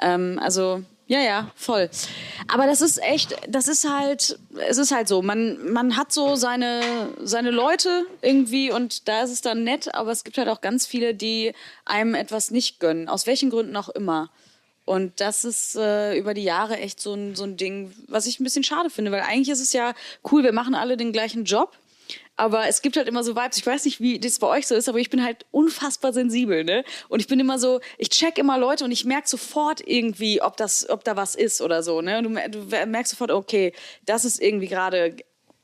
Ähm, also, ja, ja, voll. Aber das ist echt, das ist halt, es ist halt so, man, man hat so seine, seine Leute irgendwie und da ist es dann nett, aber es gibt halt auch ganz viele, die einem etwas nicht gönnen, aus welchen Gründen auch immer. Und das ist äh, über die Jahre echt so ein, so ein Ding, was ich ein bisschen schade finde, weil eigentlich ist es ja cool, wir machen alle den gleichen Job. Aber es gibt halt immer so Vibes. Ich weiß nicht, wie das bei euch so ist, aber ich bin halt unfassbar sensibel, ne? Und ich bin immer so, ich check immer Leute und ich merke sofort irgendwie, ob das, ob da was ist oder so, ne? Und du, du merkst sofort, okay, das ist irgendwie gerade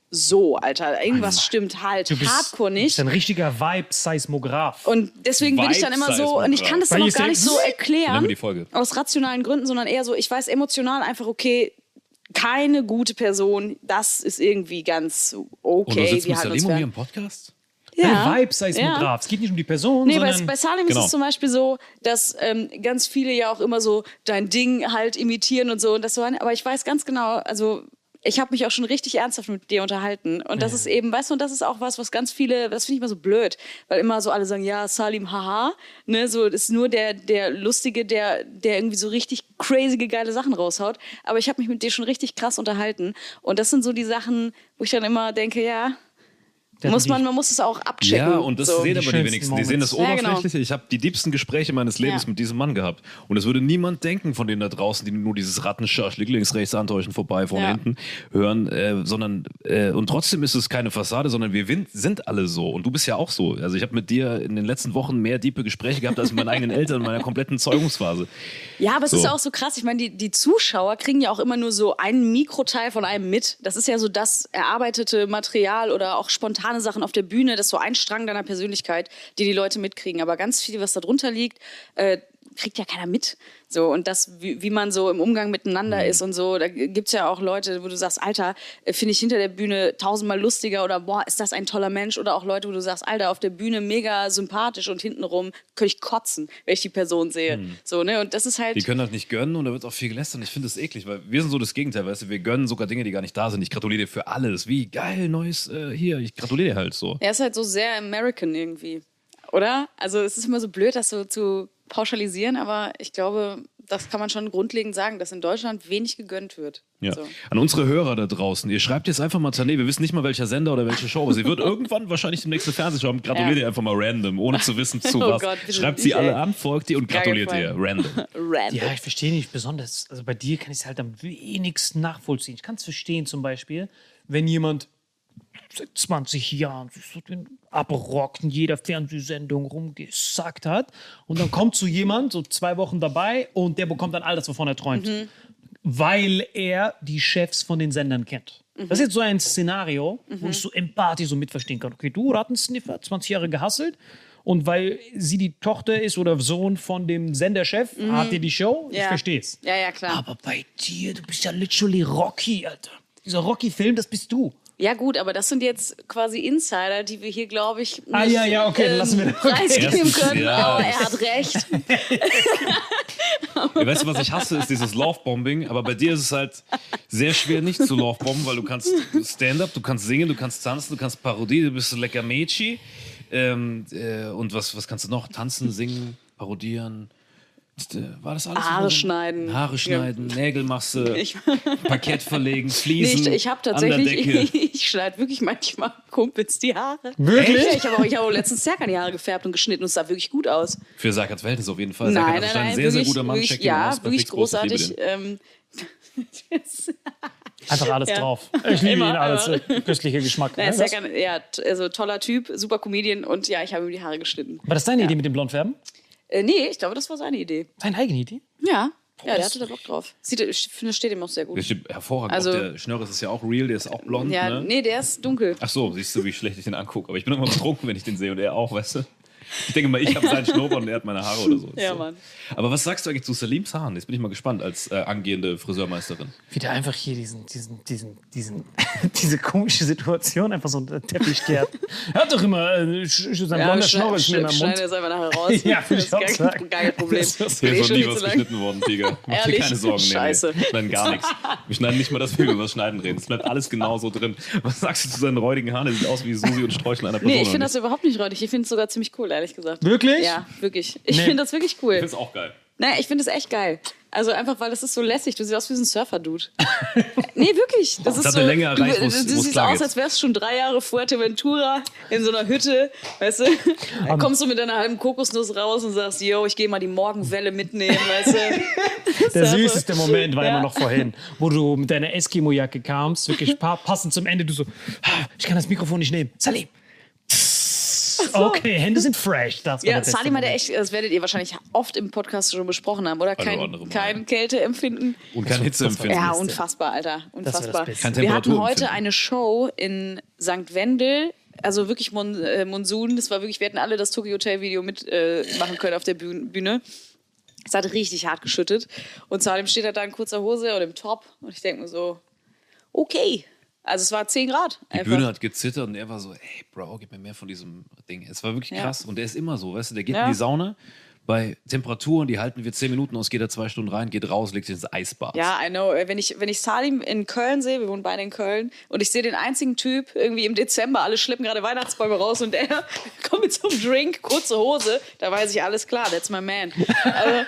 so, Alter. Irgendwas stimmt halt Du bist, hardcore du nicht. bist ein richtiger Vibe-Seismograph. Und deswegen bin ich dann immer so, und ich kann das dann auch gar nicht so Nennen erklären, wir die Folge. aus rationalen Gründen, sondern eher so, ich weiß emotional einfach, okay, keine gute Person, das ist irgendwie ganz okay. sitzt halten uns Salim und mir fern. im Podcast? Ja. Vibe seismograph. Ja. Es geht nicht um die Person, Nee, bei, sondern bei Salim Genau. ist es zum Beispiel so, dass ähm, ganz viele ja auch immer so dein Ding halt imitieren und so. Und das so aber ich weiß ganz genau, also ich habe mich auch schon richtig ernsthaft mit dir unterhalten. Und das ist eben, weißt du, und das ist auch was, was ganz viele, das finde ich immer so blöd, weil immer so alle sagen, ja, Salim, haha, ne, so das ist nur der, der Lustige, der, der irgendwie so richtig crazy geile Sachen raushaut. Aber ich habe mich mit dir schon richtig krass unterhalten. Und das sind so die Sachen, wo ich dann immer denke, ja, muss man, man muss es auch abchecken. Ja, und das so. sehen Die aber die wenigsten. Die sehen das Moments. Ja, genau. Oberflächliche. Ich habe die diebsten Gespräche meines Lebens Ja. mit diesem Mann gehabt. Und es würde niemand denken von denen da draußen, die nur dieses Rattenschaschlik links, rechts antäuschen, vorbei, vorne, Ja. hinten hören. Äh, sondern, äh, und trotzdem ist es keine Fassade, sondern wir sind alle so. Und du bist ja auch so. Also ich habe mit dir in den letzten Wochen mehr diepe Gespräche gehabt als mit meinen eigenen Eltern in meiner kompletten Zeugungsphase. Ja, aber es So. ist auch so krass. Ich meine, die, die Zuschauer kriegen ja auch immer nur so einen Mikroteil von einem mit. Das ist ja so das erarbeitete Material oder auch spontane Sachen auf der Bühne. Das ist so ein Strang deiner Persönlichkeit, die die Leute mitkriegen. Aber ganz viel, was da drunter liegt, äh, kriegt ja keiner mit. So, und das, wie, wie man so im Umgang miteinander ist und so, da gibt's ja auch Leute, wo du sagst, Alter, äh, finde ich hinter der Bühne tausendmal lustiger oder boah, ist das ein toller Mensch? Oder auch Leute, wo du sagst, Alter, auf der Bühne mega sympathisch und hintenrum könnte ich kotzen, wenn ich die Person sehe. So, ne? Und das ist halt. Die können halt nicht gönnen und da wird auch viel gelästert. Und ich finde das eklig, weil wir sind so das Gegenteil, weißt du, wir gönnen sogar Dinge, die gar nicht da sind. Ich gratuliere dir für alles. Wie geil, neues äh, hier. Ich gratuliere dir halt so. Er ist halt so sehr American irgendwie, oder? Also es ist immer so blöd, das so zu pauschalisieren, aber ich glaube, das kann man schon grundlegend sagen, dass in Deutschland wenig gegönnt wird. Ja. So. An unsere Hörer da draußen, ihr schreibt jetzt einfach mal Tané, wir wissen nicht mal welcher Sender oder welche Show, aber sie wird irgendwann wahrscheinlich im nächsten Fernsehshow haben. Gratuliert Ja. ihr einfach mal random, ohne zu wissen zu Oh was. Gott, schreibt sie alle ey. an, folgt ihr und gratuliert ihr random. Random. Ja, ich verstehe nicht besonders. Also bei dir kann ich es halt am wenigsten nachvollziehen. Ich kann es verstehen, zum Beispiel, wenn jemand seit 20 Jahren so den abrockt in jeder Fernsehsendung rumgesackt hat und dann kommt so jemand, so zwei Wochen dabei und der bekommt dann all das, wovon er träumt. Weil er die Chefs von den Sendern kennt. Das ist jetzt so ein Szenario, wo ich so empathisch so mitverstehen kann. Okay, du Rattensniffer, 20 Jahre gehasselt und weil sie die Tochter ist oder Sohn von dem Senderchef, hat ihr die Show? Ich Ja. verstehe es. Ja, ja, klar. Aber bei dir, du bist ja literally Rocky, Alter. Dieser Rocky-Film, das bist du. Ja, gut, aber das sind jetzt quasi Insider, die wir hier, glaube ich, nicht, Ah, ja, ja, okay, dann lassen wir das. Okay. preisgeben Erstens, können. ja, aber er hat recht. Ja, weißt du, was ich hasse, ist dieses Lovebombing, aber bei dir ist es halt sehr schwer nicht zu Lovebomben, weil du kannst Stand-up, du kannst singen, du kannst tanzen, du kannst Parodie, du bist so lecker Mädchen. Ähm, äh, und was, was kannst du noch? Tanzen, singen, parodieren. War das alles? Haare schneiden. Haare schneiden, Nägel machst du, Ich- Parkett verlegen, Nee, Fliesen. ich ich habe an der tatsächlich, Decke. ich schneide wirklich manchmal Kumpels die Haare. Wirklich? Ja, ich habe auch, ich habe auch letztens Serkan die Haare gefärbt und geschnitten und es sah wirklich gut aus. Für Serkats Verhältnis auf jeden Fall. Serkan Nein, ist nein, ein nein, sehr, wirklich, sehr guter Mann. wirklich, Check ja, aus. wirklich ich großartig. Ähm, Einfach alles Ja. drauf. Ich liebe Immer, ihn alles. immer. Köstlicher Geschmack. naja, Ne? Serkan, ja, also toller Typ, super Comedian und ja, ich habe ihm die Haare geschnitten. War das deine Idee mit dem Blondfärben? Äh, nee, ich glaube, das war seine Idee. Deine eigene Idee? Ja, ja, der hatte da Bock drauf. Sieht, ich finde, steht ihm auch sehr Der gut. steht hervorragend. Also- auch der Schnörres ist ja auch real, der ist auch blond. Ja, ne? nee, der ist dunkel. Ach so, siehst du, wie schlecht ich den angucke. Aber ich bin immer betrunken, wenn ich den sehe und er auch, weißt du? Ich denke mal, ich habe seinen Schnurrbart und er hat meine Haare oder so. Ja, so. Mann. Aber was sagst du eigentlich zu Salims Haaren? Jetzt bin ich mal gespannt als äh, angehende Friseurmeisterin. Wie der einfach hier diesen, diesen, diesen, diesen, diese komische Situation einfach so unter den Teppich kehrt. Er hat doch immer äh, sch- sein Ja, blonder schneiden am schneid Mund. das einfach nachher raus. Ja, das ist ich auch gar, sagen. gar kein Problem. Das ist- Hier ist schon noch nie was geschnitten worden, Tiger. Mach dir keine Sorgen. Nee, Scheiße. Nee. Schneiden gar nichts. Wir schneiden nicht mal, dass wir über das Schneiden reden. Es bleibt alles genauso drin. Was sagst du zu seinen räudigen Haaren? Der sieht aus wie Susi und Sträuchel einer Person. Nee, ich finde das nicht? überhaupt nicht räudig. Ich finde es sogar ziemlich cool, ehrlich gesagt. Wirklich? Ja, wirklich. Ich Nee. finde das wirklich cool. Ich finde es auch geil. Naja, ich finde es echt geil. Also einfach, weil das ist so lässig. Du siehst aus wie so ein Surfer-Dude. nee, wirklich. Das ist so, Länge erreicht, du, wo's- du wo's siehst klar aus, geht. als wärst du schon drei Jahre Fuerteventura in so einer Hütte, weißt du? Dann kommst du mit deiner halben Kokosnuss raus und sagst, yo, ich gehe mal die Morgenwelle mitnehmen, weißt du? Der Surfer. süßeste Moment war Ja. immer noch vorhin, wo du mit deiner Eskimo-Jacke kamst, wirklich pa passend zum Ende, du so, "Ah, ich kann das Mikrofon nicht nehmen. Salim. Okay, Hände sind fresh. Das der Ja, beste Salim hat ja Moment. echt, das werdet ihr wahrscheinlich oft im Podcast schon besprochen haben, oder? Kein, Mal. kein Kälteempfinden. Und kein Hitzeempfinden. Ja, unfassbar, Alter. Unfassbar. Wir hatten heute eine Show in St. Wendel. Also wirklich Mon äh, Monsun. Das war wirklich, wir hätten alle das Tokyo Hotel Video mitmachen äh, machen können auf der Bühne. Es hat richtig hart geschüttet. Und Salim steht da in kurzer Hose und im Top. Und ich denke mir so, okay, Also es war 10 Grad. Die einfach. Bühne hat gezittert und er war so, ey, Bro, gib mir mehr von diesem Ding. Es war wirklich Ja. krass. Und der ist immer so, weißt du, der geht Ja. in die Sauna bei Temperaturen, die halten wir zehn Minuten aus, geht er zwei Stunden rein, geht raus, legt sich ins Eisbad. Ja, I know. Wenn ich, wenn ich Salim in Köln sehe, wir wohnen beide in Köln, und ich sehe den einzigen Typ irgendwie im Dezember, alle schleppen gerade Weihnachtsbäume raus und der kommt mit so einem Drink, kurze Hose, da weiß ich alles klar, that's my man. Also,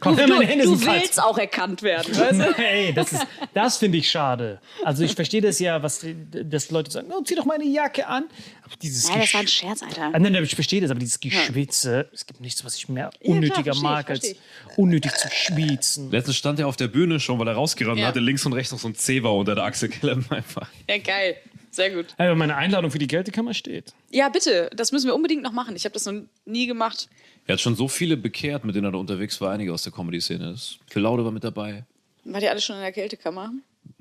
Komm, du du sind kalt. willst auch erkannt werden, weißt du? Ey, das, ist- das finde ich schade. Also ich verstehe das ja, was die- dass Leute sagen, oh, zieh doch meine Jacke an. Aber dieses Nein, das war ein Scherz, Alter. Ah, nein, nein, ich verstehe das, aber dieses Geschwitze, es gibt nichts, was ich mehr unnötiger als verstehe unnötig zu schwitzen. Letztens stand er auf der Bühne schon, weil er rausgerannt Ja. hatte, links und rechts noch so ein Zewa unter der Achse klemmen einfach. Ja, geil. Sehr gut. Aber meine Einladung für die Kältekammer steht. Ja, bitte, das müssen wir unbedingt noch machen. Ich habe das noch nie gemacht. Er hat schon so viele bekehrt, mit denen er da unterwegs war, einige aus der Comedy-Szene. Phil Laude war mit dabei. Wart ihr alle schon in der Kältekammer?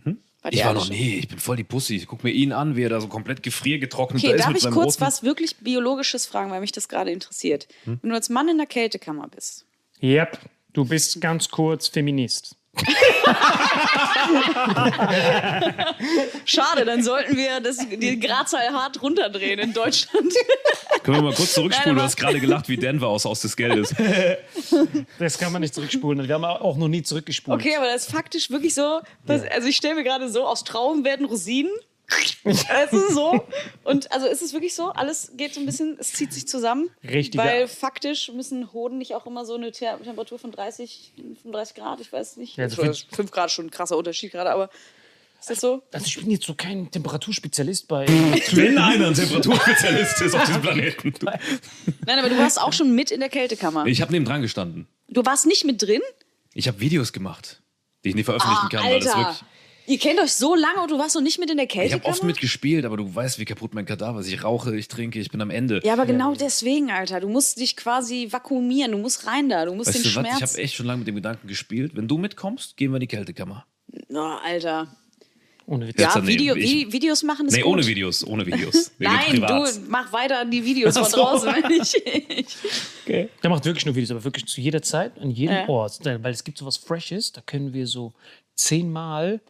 Wart Ich war noch nie, ich bin voll die Pussy. Ich guck mir ihn an, wie er da so komplett gefriergetrocknet Okay, da ist darf mit ich seinem kurz roten... was wirklich Biologisches fragen, weil mich das gerade interessiert? Hm? Wenn du als Mann in der Kältekammer bist, Yep, du bist ganz kurz Feminist. schade, dann sollten wir das, die Gradzahl hart runterdrehen in Deutschland. Können wir mal kurz zurückspulen? Nein, du hast gerade gelacht wie Denver aus Aus des Geldes. Das kann man nicht zurückspulen. Wir haben auch noch nie zurückgespult. Okay, aber das ist faktisch wirklich so. Was, Also ich stelle mir gerade so, aus Trauben werden Rosinen. Es ist so. Und also ist es wirklich so, alles geht so ein bisschen, es zieht sich zusammen. Richtiger- Weil faktisch müssen Hoden nicht auch immer so eine Te Temperatur von 30, 35 Grad, ich weiß nicht. Ja, also Ja, für- 5 Grad schon ein krasser Unterschied gerade, aber ist das so? Also ich bin jetzt so kein Temperaturspezialist bei. Wenn einer ein Temperaturspezialist ist auf diesem Planeten. Nein, aber du warst auch schon mit in der Kältekammer. Ich habe neben dran gestanden. Du warst nicht mit drin? Ich habe Videos gemacht, die ich nicht veröffentlichen kann, weil das Alter. wirklich... Ihr kennt euch so lange und du warst noch nicht mit in der Ich habe oft mitgespielt, aber du weißt, wie kaputt mein Kadaver ist. Ich rauche, ich trinke, ich bin am Ende. ja, aber genau deswegen, Alter. Du musst dich quasi vakuumieren. Du musst rein da. Du musst weißt den du was? Ich Schmerz. habe echt schon lange mit dem Gedanken gespielt. Wenn du mitkommst, gehen wir in die Kältekammer. Oh, Alter. Ohne Witz. Jetzt Ja. Video, Ich- Vi- Videos machen ist Nee, gut. ohne Videos, ohne Videos. Nein, du mach weiter die Videos von so. draußen. wenn ich, Der macht wirklich nur Videos, aber wirklich zu jeder Zeit, an jedem Ja. Ort. Weil es gibt so was Freshes, da können wir so zehnmal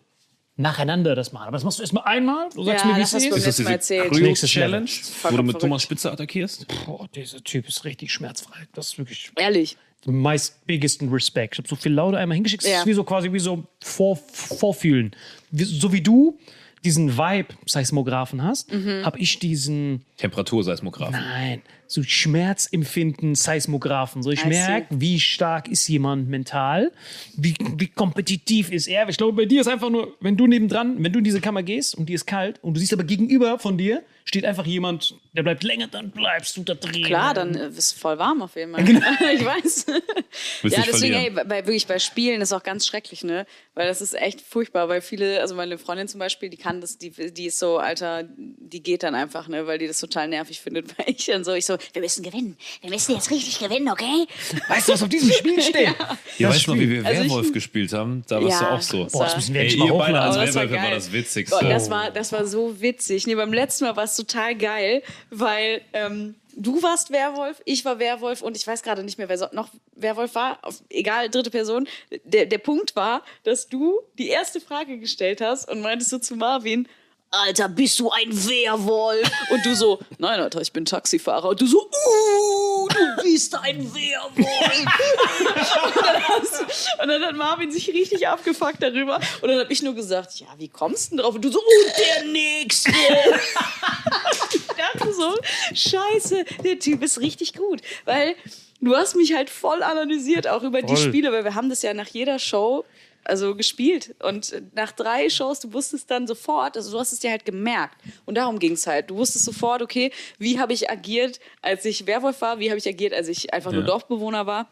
nacheinander das machen. Aber das machst du erstmal einmal, du sagst Ja, mir, wie das es ist. Ist das diese Cryo-Challenge, wo du mit verrückt. Thomas Spitzer attackierst? Boah, dieser Typ ist richtig schmerzfrei. Das ist wirklich Ehrlich. meist biggesten Respect. Ich habe so viel Laude einmal hingeschickt. Das Ja. ist wie so quasi wie so vor, Vorfühlen. Wie, so wie du diesen Vibe-Seismographen hast, Mhm. habe ich diesen Temperaturseismograph. Nein, so Schmerzempfinden, Seismographen. So, ich merke, wie stark ist jemand mental, wie, wie kompetitiv ist er. Ich glaube, bei dir ist einfach nur, wenn du nebendran, wenn du in diese Kammer gehst und die ist kalt und du siehst aber gegenüber von dir steht einfach jemand, der bleibt länger, dann bleibst du da drin. Klar, dann ist voll warm auf jeden Fall. Genau. ich weiß. Willst ja, deswegen, ey, bei, wirklich bei Spielen ist auch ganz schrecklich, ne? Weil das ist echt furchtbar, weil viele, also meine Freundin zum Beispiel, die kann das, die, die ist so, Alter, die geht dann einfach, ne? Weil die das total nervig findet, weil ich dann so, ich so, wir müssen gewinnen. Wir müssen jetzt richtig gewinnen, okay? Weißt du, was auf diesem Spiel steht? Ihr weißt noch, wie wir Also ich- Werwolf gespielt haben? Da warst Ja, du auch so. das Boah, das müssen wir endlich mal beide als. Oh, das war Werwölfe war geil. das Witzigste. Gott, das, war, das war so witzig. Nee, beim letzten Mal war es total geil, weil ähm, du warst Werwolf, ich war Werwolf und ich weiß gerade nicht mehr, wer so noch Werwolf war. Auf, egal, dritte Person. Der, der Punkt war, dass du die erste Frage gestellt hast und meintest so zu Marvin, Alter, bist du ein Werwolf? Und du so, nein, Alter, ich bin Taxifahrer. Und du so, uh, du bist ein Werwolf. und, dann hast, und dann hat Marvin sich richtig abgefuckt darüber. Und dann habe ich nur gesagt, ja, wie kommst du denn drauf? Und du so, und der Nächste. ich dachte so, scheiße, der Typ ist richtig gut. Weil du hast mich halt voll analysiert, auch über die Voll. Spiele, weil wir haben das ja nach jeder Show also gespielt. Und nach drei Shows, du wusstest dann sofort, also du hast es dir halt gemerkt. Und darum ging es halt. Du wusstest sofort, okay, wie habe ich agiert, als ich Werwolf war, wie habe ich agiert, als ich einfach nur Ja. Dorfbewohner war.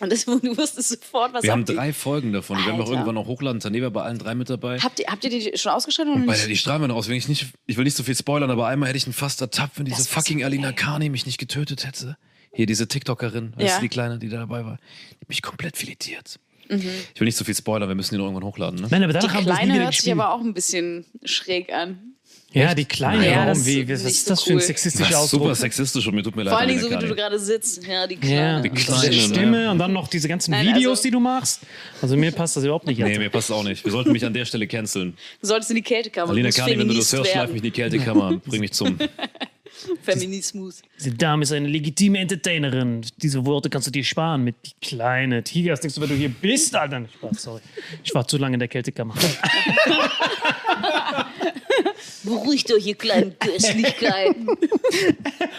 Und das, du wusstest sofort, was Wir haben drei Folgen davon. Die werden wir auch Alter. irgendwann noch hochladen. Taneva bei allen drei mit dabei. Habt ihr, habt ihr die schon ausgeschaltet oder Bei nicht? die strahlen wir noch aus. Wenn ich, nicht, ich will nicht so viel spoilern, aber einmal hätte ich ihn fast ertappt, wenn diese Das war fucking Alina. Kani mich nicht getötet hätte. Hier, diese TikTokerin, weißt Ja. du, die Kleine, die da dabei war. Die mich komplett filetiert. Mhm. Ich will nicht so viel spoilern, wir müssen ihn noch irgendwann hochladen. Ne? Nein, aber Die danach das nie Kleine hört sich aber auch ein bisschen schräg an. Ja, die kleine. Ja, warum? das Wie, ist was ist so das für ein cool. sexistischer Das ist super Ausdruck? sexistisch und mir tut mir leid. Vor allen Dingen so, wie du gerade sitzt. Ja, die Ja, Kleine. Die kleine, diese ne? Stimme und dann noch diese ganzen Nein, Videos, also- die du machst. Also mir passt das überhaupt nicht. Nee, mir passt auch nicht. Wir sollten mich an der Stelle canceln. Du solltest in die Kältekammer. Alina Kani, wenn du das hörst, schleif mich in die Kältekammer. Bring mich zum. Feminismus. Diese Dame ist eine legitime Entertainerin. Diese Worte kannst du dir sparen mit die kleine Tiger. Denkst du, wenn du hier bist, Alter? Nicht Spaß, sorry. Ich war zu lange in der Kältekammer. Beruhigt euch, ihr kleinen Köstlichkeiten.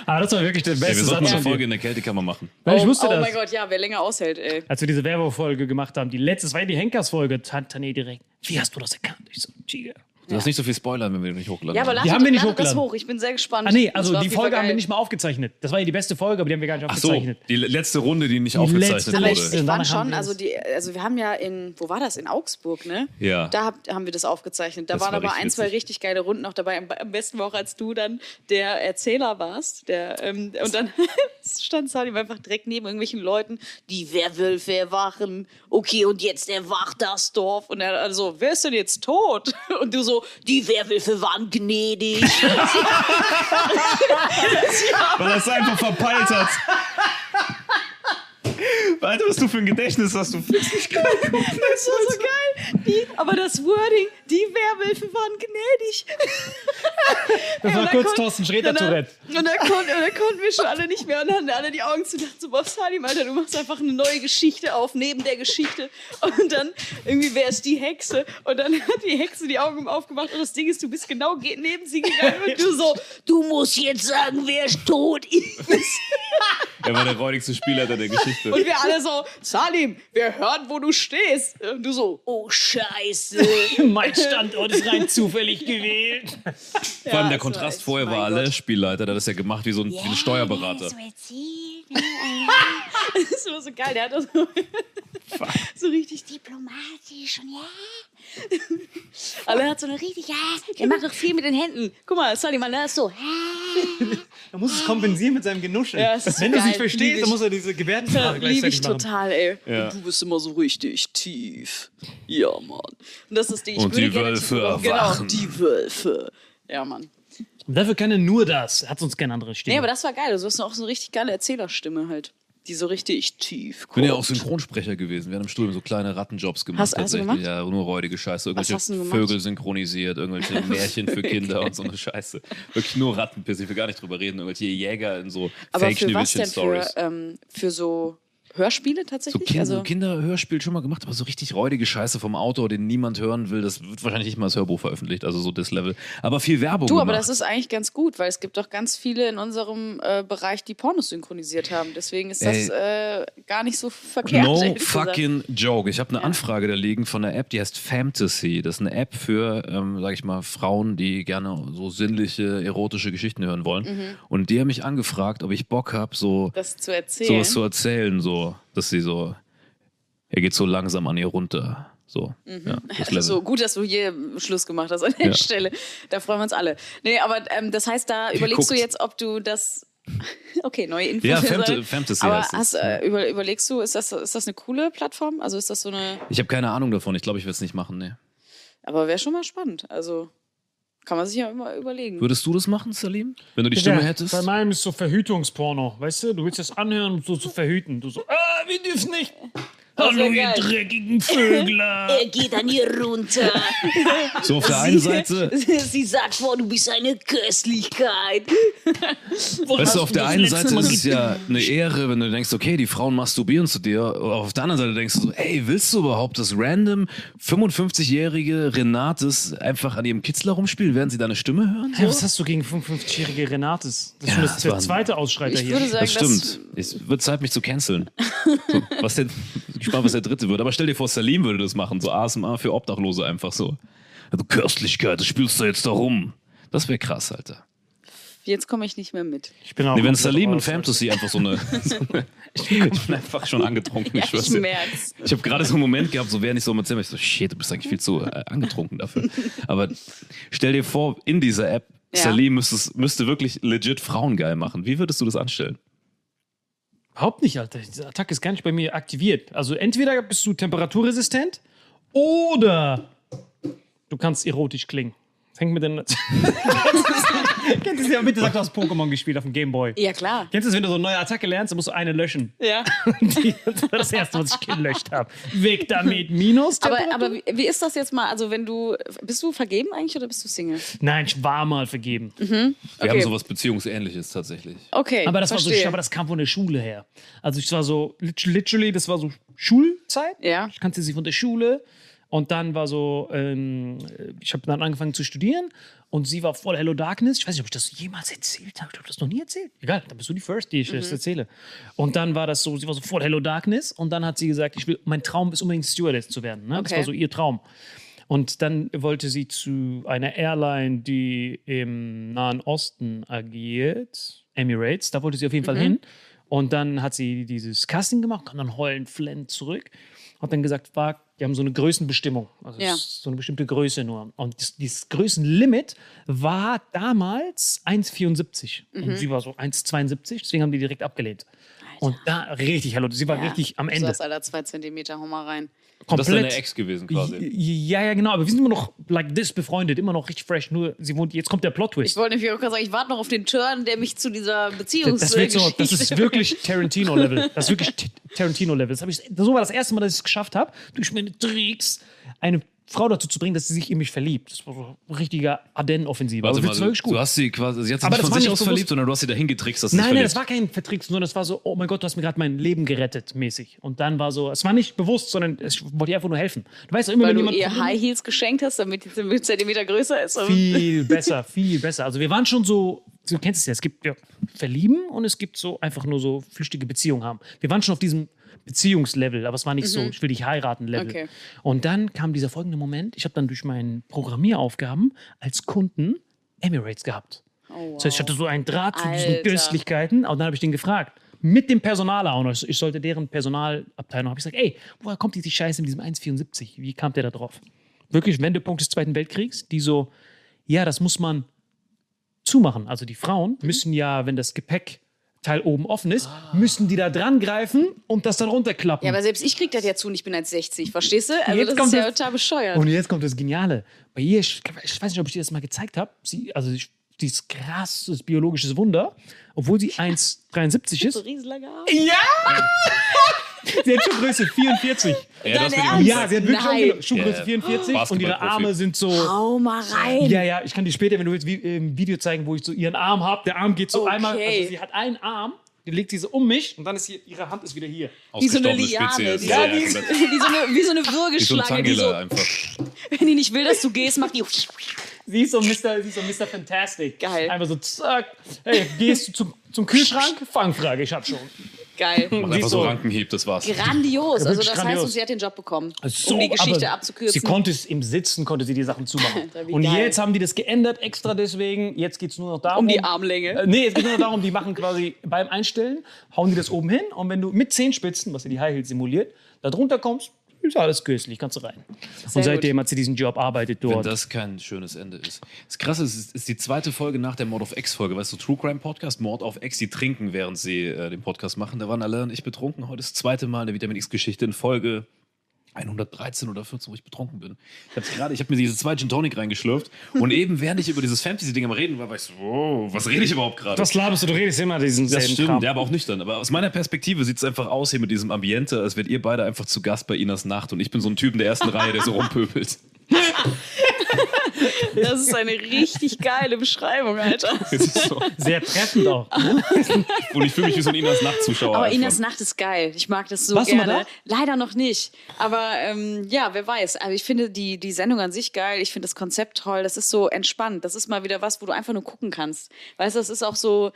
Aber das war wirklich der beste wir sollten Satz. eine. Folge in der Kältekammer machen. Weil ich oh, wusste oh das. mein Gott, ja, wer länger aushält, ey. Als wir diese Werbefolge gemacht haben, die letzte, das war ja die Henkers-Folge, Tané direkt. Wie hast du das erkannt? Ich so, Tiger. Du hast nicht so viel spoilern, wenn wir nicht hochladen. Ja, aber lade Die haben wir nicht lade das hochgeladen. hoch. Ich bin sehr gespannt. Ah nee, also die Folge haben wir nicht mal aufgezeichnet. Das war ja die beste Folge, aber die haben wir gar nicht Ach so, aufgezeichnet. die letzte Runde, die nicht Die aufgezeichnet letzte, Aber wurde. ich, letzte. ich fand schon, also die, also wir haben ja in, wo war das? In Augsburg, ne? Ja. Da hab, haben wir das aufgezeichnet. Da Das waren war aber ein, zwei witzig. richtig geile Runden noch dabei. Am, am besten war auch, als du dann der Erzähler warst. Der, ähm, und dann stand Salim einfach direkt neben irgendwelchen Leuten, die Werwölfe erwachen. Okay, und jetzt erwacht das Dorf. Und er also, wer ist denn jetzt tot? Und du so, die Werwölfe waren gnädig. Weil er es einfach verpeilt hat. Alter, was du für ein Gedächtnis hast, du fix mich Das war so geil. Die, aber das Wording, die Werwölfe waren gnädig. Das war kurz Thorsten Sträter-Tourette. Und und dann konnten wir schon alle nicht mehr und hatten alle die Augen zu dachten so, boah, Salim, Alter, du machst einfach eine neue Geschichte auf, neben der Geschichte. Und dann irgendwie, wer ist die Hexe? Und dann hat die Hexe die Augen aufgemacht und das Ding ist, du bist genau ge- neben sie gegangen und du so, du musst jetzt sagen, wer tot ist. Er war der räudigste Spielleiter der Geschichte. Und wir alle so, Salim, wir hören, wo du stehst. Und du so, oh Scheiße. Mein Standort ist rein zufällig gewählt. Vor allem der war Kontrast echt- vorher war alle Gott. Spielleiter, der hat das ja gemacht wie so ein, wie ein Steuerberater. Das war so geil, der hat das so, so richtig diplomatisch und ja. Aber er hat so eine richtig, ja, der macht doch viel mit den Händen. Guck mal, sorry, man, der ist so, ja. Er muss es kompensieren mit seinem Genuscheln. Ja, es ist Wenn du es nicht verstehst, dann muss er diese Gebärdensprache Liebe ich gleichzeitig machen. total, ey. Ja. Du bist immer so richtig tief. Ja, Mann. Und das ist Ding. Ich Und würde die gerne Wölfe Genau, erwachen. die Wölfe. Ja, Mann. Und dafür kann er nur das. Hat sonst keine andere Stimme. Nee, aber das war geil. Du hast auch so eine richtig geile Erzählerstimme halt. Die so richtig tief Ich bin ja auch Synchronsprecher gewesen. Wir haben im Studium so kleine Rattenjobs gemacht. Hast- hast du tatsächlich. gemacht? Ja, nur räudige Scheiße. Irgendwelche? Vögel synchronisiert, irgendwelche Märchen für Kinder und so eine Scheiße. Wirklich nur Rattenpiss. Ich will gar nicht drüber reden. Irgendwelche Jäger in so Aber für was denn? Für, ähm, für so Hörspiele So tatsächlich? kind, also, Kinderhörspiel schon mal gemacht, aber so richtig räudige Scheiße vom Autor, den niemand hören will. Das wird wahrscheinlich nicht mal als Hörbuch veröffentlicht, also so das Level. Aber viel Werbung du, aber gemacht. das ist eigentlich ganz gut, weil es gibt doch ganz viele in unserem äh, Bereich, die Pornos synchronisiert haben. Deswegen ist das äh, gar nicht so verkehrt. No gesagt. fucking joke. Ich habe eine Anfrage da liegen von einer App, die heißt Fantasy. Das ist eine App für, ähm, sag ich mal, Frauen, die gerne so sinnliche, erotische Geschichten hören wollen. Mhm. Und die haben mich angefragt, ob ich Bock habe, so Das zu erzählen. sowas zu erzählen, so, dass sie so, er geht so langsam an ihr runter. So, ja, das Level. So gut, dass du hier Schluss gemacht hast an der Ja. Stelle. Da freuen wir uns alle. Nee, aber ähm, das heißt, da überlegst du guckt's. jetzt, ob du das. Okay, neue Infos. Ja, Fant- Fantasy Aber heißt es. hast, äh, über, überlegst du, ist das, ist das eine coole Plattform? Also ist das so eine. Ich habe keine Ahnung davon. Ich glaube, ich werde es nicht machen. Nee. Aber wäre schon mal spannend. Also kann man sich ja immer überlegen. Würdest du das machen, Salim? Wenn du die Ja, Stimme hättest? Bei meinem ist so Verhütungsporno. Weißt du, du willst das anhören, um so zu verhüten. Du so, ah, wir dürfen nicht. Hallo, ihr geil. dreckigen Vögler. Er geht an ihr runter. So auf der einen Seite, Sie sagt, boah, du bist eine Köstlichkeit. weißt du, auf der einen Seite ist es ja eine Ehre, wenn du denkst, okay, die Frauen masturbieren zu dir. Aber auf der anderen Seite denkst du so, ey, willst du überhaupt, dass random 55-jährige Renates einfach an ihrem Kitzler rumspielen, während sie deine Stimme hören? Hey, was hast du gegen 55-jährige Renates? Das ist Ja, schon das das, zweite Ausschreiter Ich hier. würde sagen, Das stimmt. Es wird Zeit, mich zu canceln. So, was ich gespannt, was der dritte wird. Aber stell dir vor, Salim würde das machen. So ASMR für Obdachlose einfach so. Du Köstlichkeit, das spielst du jetzt da rum. Das wäre krass, Alter. Jetzt komme ich nicht mehr mit. Ich bin auch Nee, wenn Salim und raus. Fantasy einfach so eine. So eine ich bin einfach schon angetrunken. Ja, ich ich merk's. Ich habe gerade so einen Moment gehabt, so während ich so mit Zimmer, ich so, shit, du bist eigentlich viel zu äh, angetrunken dafür. Aber stell dir vor, in dieser App, Ja. Salim müsste, müsste wirklich legit Frauen geil machen. Wie würdest du das anstellen? Überhaupt nicht, Alter. Diese Attacke ist gar nicht bei mir aktiviert. Also entweder bist du temperaturresistent oder du kannst erotisch klingen. Fängt mit den. Kennst du das ja bitte sagt, du hast Pokémon gespielt auf dem Gameboy. Ja, klar. Kennst du das, wenn du so eine neue Attacke lernst, dann musst du eine löschen. Ja. Die- Das war das erste, was ich gelöscht habe. Weg damit. Minus. Aber, aber wie, wie ist das jetzt mal? Also, wenn du. Bist du vergeben eigentlich oder bist du Single? Nein, ich war mal vergeben. Wir Okay. haben sowas Beziehungsähnliches tatsächlich. Okay. Aber das war so, aber das kam von der Schule her. Also ich war so, lit- literally, das war so Schulzeit. Ja. Ich kannte sie von der Schule. Und dann war so, ähm, ich habe dann angefangen zu studieren und sie war voll Hello Darkness. Ich weiß nicht, ob ich das jemals erzählt habe. Ich habe das noch nie erzählt. Egal, dann bist du die First, die ich das erzähle. Und dann war das so, sie war so voll Hello Darkness und dann hat sie gesagt, ich will, mein Traum ist unbedingt Stewardess zu werden. Ne? Das Okay. war so ihr Traum. Und dann wollte sie zu einer Airline, die im Nahen Osten agiert, Emirates, da wollte sie auf jeden Fall hin. Und dann hat sie dieses Casting gemacht, kam dann heulend, flend zurück. Hat dann gesagt, war, die haben so eine Größenbestimmung. Also Ja. so eine bestimmte Größe nur. Und das, dieses Größenlimit war damals 1,74. Und sie war so 1,72, deswegen haben die direkt abgelehnt. Und da richtig, hallo, sie war richtig am Du Ende. sagst, Alter, zwei Zentimeter, hau mal rein. Das ist deine Ex gewesen quasi. Ja, ja, genau. Aber wir sind immer noch like this befreundet, immer noch richtig fresh. Nur sie wohnt, jetzt kommt der Ich Plot-Twist. wollte nämlich auch gerade sagen, ich warte noch auf den Turn, der mich zu dieser Beziehungs Das, wird so, das ist wirklich Tarantino-Level. Das ist wirklich Tarantino-Level. Das ich, so war das erste Mal, dass ich es geschafft habe, durch meine Tricks eine Frau dazu zu bringen, dass sie sich in mich verliebt. Das war so ein richtiger Ardennen-Offensive. Warte Aber mal, wirklich du, gut. du hast sie quasi, sie hat sich Aber nicht das von war sich nicht aus bewusst. verliebt, sondern du hast sie dahin getrickst, dass sie sich Nein, nein, verliebt. das war kein Vertrick, sondern das war so, oh mein Gott, du hast mir gerade mein Leben gerettet, mäßig. Und dann war so, es war nicht bewusst, sondern ich wollte ihr einfach nur helfen. Du weißt immer, Weil wenn du jemand. ihr High Heels geschenkt hast, damit die einen Zentimeter größer ist. Viel besser, viel besser. Also wir waren schon so, du kennst es ja, es gibt ja Verlieben und es gibt so einfach nur so flüchtige Beziehungen haben. Wir waren schon auf diesem Beziehungslevel, aber es war nicht so, ich will dich heiraten Level. Okay. Und dann kam dieser folgende Moment, ich habe dann durch meine Programmieraufgaben als Kunden Emirates gehabt. Das heißt, ich hatte so einen Draht zu diesen Alter. Köstlichkeiten und dann habe ich den gefragt. Mit dem Personaler auch noch. Ich sollte deren Personalabteilung. habe ich gesagt, ey, woher kommt diese Scheiße mit diesem 1,74? Wie kam der da drauf? Wirklich Wendepunkt des Zweiten Weltkriegs, die so, ja, das muss man zumachen. Also die Frauen müssen ja, wenn das Gepäckteil oben offen ist, müssen die da dran greifen und das dann runterklappen. ja, aber selbst ich krieg das ja zu und ich bin als 60, verstehst du? Also Jetzt das kommt ist ja total bescheuert. Und jetzt kommt das Geniale. Bei ihr, ich, ich weiß nicht, ob ich dir das mal gezeigt habe. Sie, also ich, die ist krasses biologisches Wunder, obwohl sie 1,73 so ist. Arme. Ja! sie hat Schuhgröße 44. Ja, das? Ja, sie hat wirklich Nein. Schuhgröße Ja, 44 und ihre. Arme sind so. Hau mal rein. Ja, ja, ich kann dir später, wenn du willst, wie, im Video zeigen, wo ich so ihren Arm habe. Der Arm geht so Okay. einmal, also sie hat einen Arm, die legt sie so um mich und dann ist hier, ihre Hand ist wieder hier. Wie so eine Liane. Die, Ja, wie- wie, ja, so eine, wie so eine Wie so ein Würgeschlange, die so, Tangela einfach. wenn die nicht will, dass du gehst, macht die. Sie ist so Mr. Sie ist so Mr. Fantastic. Geil. Einfach so, zack. Hey, gehst du zum, zum Kühlschrank? Fangfrage, ich hab schon. Geil. Macht Sie einfach so so- Rankenhieb, das war's. Grandios. Also das heißt, grandios. und sie hat den Job bekommen, So, um die Geschichte abzukürzen. Sie konnte es im Sitzen, konnte sie die Sachen zumachen. Und geil. jetzt haben die das geändert, extra deswegen. Jetzt geht es nur noch darum. um die Armlänge. Äh, nee, es geht nur noch darum, die machen quasi beim Einstellen, hauen die das oben hin und wenn du mit Zehenspitzen, was ja die High Heels simuliert, da drunter kommst, ist alles köstlich, kannst du rein. und gut. seitdem hat sie diesen Job, arbeitet Wenn dort. das kein schönes Ende ist. Das Krasse ist, es ist die zweite Folge nach der Mord of X-Folge. Weißt du, True Crime Podcast, Mord auf X, die trinken, während sie äh, den Podcast machen. Da waren alle und ich betrunken. Heute ist das zweite Mal eine Vitamin X-Geschichte in Folge 113 oder 14, wo ich betrunken bin. Ich habe gerade, ich habe mir diese zwei Gin Tonic reingeschlürft und eben, während ich über dieses Fantasy-Ding am Reden war, war ich so, wow, was rede ich überhaupt gerade? Was laberst du? Du redest immer diesen Das stimmt, Kram. ja, aber auch nüchtern. Aber aus meiner Perspektive sieht es einfach aus hier mit diesem Ambiente, als wärt ihr beide einfach zu Gast bei Inas Nacht und ich bin so ein Typ in der ersten Reihe, der so rumpöbelt. Das ist eine richtig geile Beschreibung, Alter. Das ist so. Sehr treffend auch. Und ich fühle mich wie so ein Inas Nacht-Zuschauer. Aber einfach. Inas Nacht ist geil. Ich mag das so Warst du mal gerne. Leider noch nicht. Aber ähm, ja, wer weiß. Also ich finde die, die Sendung an sich geil. Ich finde das Konzept toll. Das ist so entspannt. Das ist mal wieder was, wo du einfach nur gucken kannst. Weißt du, das ist auch so.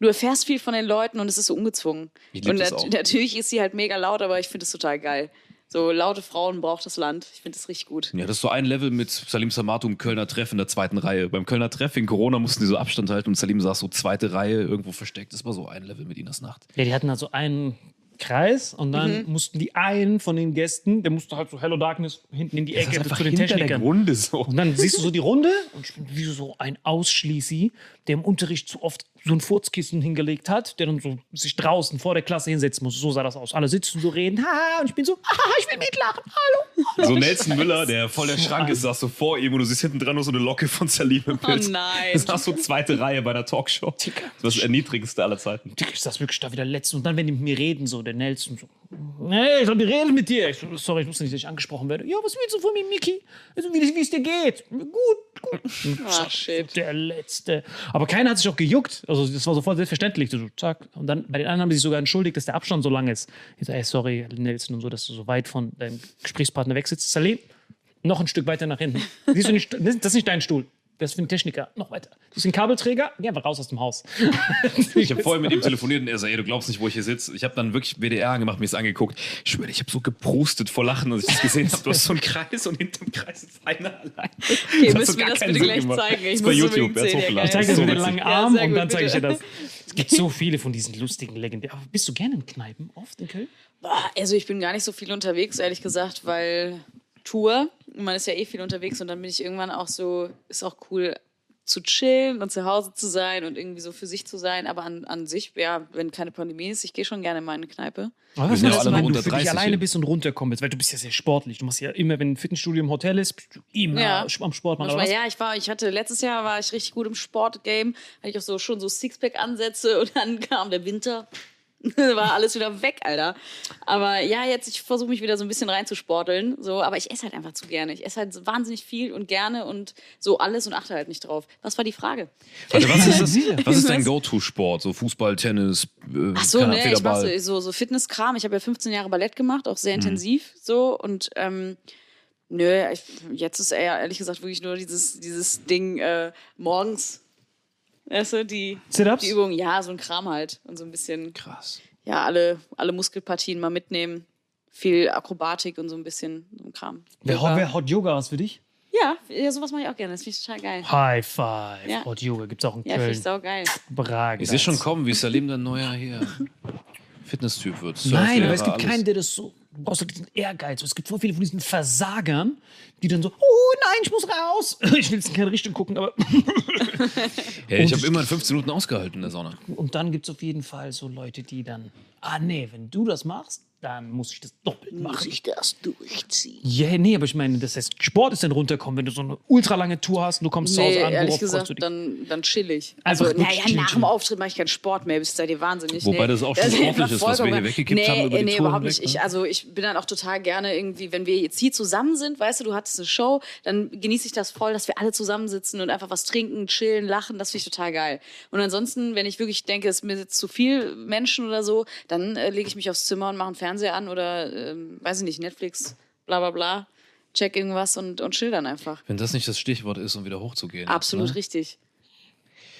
Du erfährst viel von den Leuten und es ist so ungezwungen. Und das nat auch. natürlich ist sie halt mega laut, aber ich finde es total geil. So laute Frauen braucht das Land. Ich finde das richtig gut. Ja, das ist so ein Level mit Salim Samato im Kölner Treff in der zweiten Reihe. Beim Kölner Treff wegen Corona mussten die so Abstand halten und Salim saß so zweite Reihe irgendwo versteckt. Das war so ein Level mit Inas Nacht. Ja, die hatten also einen Kreis und dann Mhm. mussten die einen von den Gästen, der musste halt so Hello Darkness hinten in die Ecke zu den Technikern. Runde so. Und dann siehst du so die Runde und ich bin wie so ein Ausschließi, der im Unterricht zu oft so ein Furzkissen hingelegt hat, der dann so sich draußen vor der Klasse hinsetzen muss. So sah das aus. Alle sitzen so reden, haha, und ich bin so, haha, ich will mitlachen, hallo. So Nelson Müller, der voll der Schrank ist, saß so vor ihm und du siehst hinten dran nur so eine Locke von Salim im Bild. Oh nein. Das war so zweite Reihe bei der Talkshow. Das war das Erniedrigendste aller Zeiten. Digga, ich saß wirklich da wieder letzte. Und dann, wenn die mit mir reden, so der Nelson so, hey, ich soll die reden mit dir. Ich so, sorry, ich wusste nicht, dass ich angesprochen werde. Ja, was willst du von mir, Miki? Also, wie, wie es dir geht? Gut, gut. Ah, shit. Der Letzte. Aber keiner hat sich auch gejuckt. Also, das war sofort selbstverständlich. So, zack. Und dann, bei den anderen haben die sich sogar entschuldigt, dass der Abstand so lang ist. Ich so, sorry, Nelson und so, dass du so weit von deinem Gesprächspartner weg sitzt. Salim, noch ein Stück weiter nach hinten. Siehst du nicht, das ist nicht dein Stuhl. Das ist für einen Techniker. Noch weiter. Du bist ein Kabelträger? Geh einfach raus aus dem Haus. Ich habe vorher mit ihm telefoniert und er so, ey, du glaubst nicht, wo ich hier sitze. Ich habe dann wirklich WDR angemacht, mir das angeguckt. Ich schwöre, ich habe so geprustet vor Lachen, als ich das gesehen habe. Du hast so einen Kreis und hinterm Kreis ist einer allein. Okay, müssen wir das bitte Sinn gleich gemacht. zeigen. Ich Ist muss bei YouTube, ja, hochgeladen? Ich zeige dir so den witzig. langen Ja, Arm sehr und dann zeige ich dir das. Es gibt so viele von diesen lustigen legendären. Aber bist du gerne in Kneipen? Oft in Köln? Also ich bin gar nicht so viel unterwegs, ehrlich gesagt, weil Tour, man ist ja eh viel unterwegs und dann bin ich irgendwann auch so, ist auch cool zu chillen und zu Hause zu sein und irgendwie so für sich zu sein. Aber an, an sich, ja, wenn keine Pandemie ist, ich gehe schon gerne in eine Kneipe. Wir sind ja alle nur wenn du unter für dich 30 alleine bist und runterkommen willst, weil du bist ja sehr sportlich. Du machst ja immer, wenn ein Fitnessstudio im Hotel ist, bist du immer Ja. am Sport machen. Manchmal, ja, ich war, ich hatte letztes Jahr war ich richtig gut im Sportgame, hatte ich auch so schon so Sixpack-Ansätze und dann kam der Winter. war alles wieder weg, Alter. Aber ja, jetzt, ich versuche mich wieder so ein bisschen reinzusporteln. So, aber ich esse halt einfach zu gerne. Ich esse halt wahnsinnig viel und gerne und so alles und achte halt nicht drauf. Was war die Frage? Warte, was ist das? Was ist dein Go-To-Sport? So Fußball, Tennis, äh, Ach so, keine ne, ich mache so, so, Fitnesskram. Ich habe ja 15 Jahre Ballett gemacht, auch sehr intensiv so. Und ähm, nö, ich, jetzt ist eher ehrlich gesagt wirklich nur dieses, dieses Ding äh, morgens. Weißt du, die, die Übung, ja, so ein Kram halt. Und so ein bisschen, Krass. ja, alle, alle Muskelpartien mal mitnehmen. Viel Akrobatik und so ein bisschen so ein Kram. Wer, Yoga. wer Hot Yoga was für dich? Ja, ja, sowas mache ich auch gerne. Das finde ich total geil. High Five. Ja. Hot Yoga gibt es auch in Ja, finde Köln. ich sau geil. Überragend. Ich sehe schon kommen, wie Salim dann neuer hier Fitnesstyp wird. Nein, aber es gibt alles. keinen, der das so. Du brauchst halt diesen Ehrgeiz. Es gibt voll viele von diesen Versagern, die dann so, oh nein, ich muss raus. Ich will jetzt in keine Richtung gucken, aber. Hey, ich habe immer in 15 Minuten ausgehalten in der Sonne. Und dann gibt es auf jeden Fall so Leute, die dann, ah nee, wenn du das machst, dann muss ich das doppelt machen. ich das durchziehen? Ja, nee, aber ich meine, das heißt, Sport ist dann runterkommen, wenn du so eine ultra lange Tour hast und du kommst zu Nee, Hause an, ehrlich gesagt, du dich? dann, dann chill ich. Also, wirklich naja, nach dem Auftritt mache ich keinen Sport mehr, bis seid ihr wahnsinnig. Wobei das auch schon ist sportlich ist, was wir hier weggekippt nee, haben über die Nee, Touren überhaupt nicht. Ich, ne? also ich bin dann auch total gerne irgendwie, wenn wir jetzt hier zusammen sind, weißt du, du hattest eine Show, dann genieße ich das voll, dass wir alle zusammensitzen und einfach was trinken, chillen, lachen, das finde ich total geil. Und ansonsten, wenn ich wirklich denke, es mir jetzt zu viel Menschen oder so, dann äh, lege ich mich aufs Zimmer und mache einen Fernseher an oder, ähm, weiß ich nicht, Netflix, bla bla bla, check irgendwas und, und chill dann einfach. Wenn das nicht das Stichwort ist, um wieder hochzugehen. Absolut ne? richtig.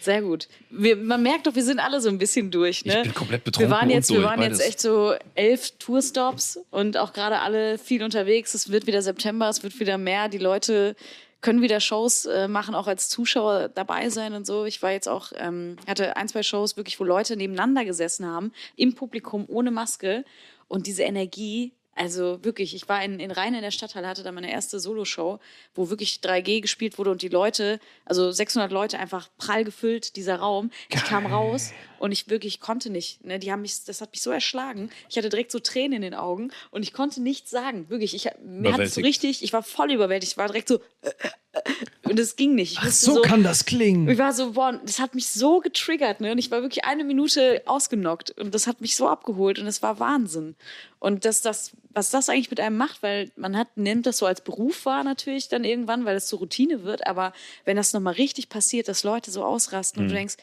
Sehr gut. Wir, man merkt doch, wir sind alle so ein bisschen durch. Ne? Ich bin komplett wir betrunken waren jetzt, Wir waren jetzt echt so elf Tourstops und auch gerade alle viel unterwegs. Es wird wieder September, es wird wieder mehr. Die Leute können wieder Shows äh, machen, auch als Zuschauer dabei sein und so. Ich war jetzt auch, ähm, hatte ein, zwei Shows wirklich, wo Leute nebeneinander gesessen haben, im Publikum ohne Maske. Und diese Energie, also wirklich, ich war in, in Rhein in der Stadthalle, hatte da meine erste Soloshow, wo wirklich 3G gespielt wurde und die Leute, also 600 Leute einfach prall gefüllt, dieser Raum. Ich kam raus und ich wirklich konnte nicht. Ne? Die haben mich, das hat mich so erschlagen. Ich hatte direkt so Tränen in den Augen und ich konnte nichts sagen. Wirklich, ich, mir hat es so richtig, ich war voll überwältigt. Ich war direkt so, äh, äh, äh, und es ging nicht. Ich Ach, so, so kann das klingen. ich war so, boah, das hat mich so getriggert, ne? Und ich war wirklich eine Minute ausgenockt und das hat mich so abgeholt und es war Wahnsinn. Und dass das, was das eigentlich mit einem macht, weil man hat, nimmt das so als Beruf wahr natürlich dann irgendwann, weil es zur Routine wird, aber wenn das nochmal richtig passiert, dass Leute so ausrasten und du denkst,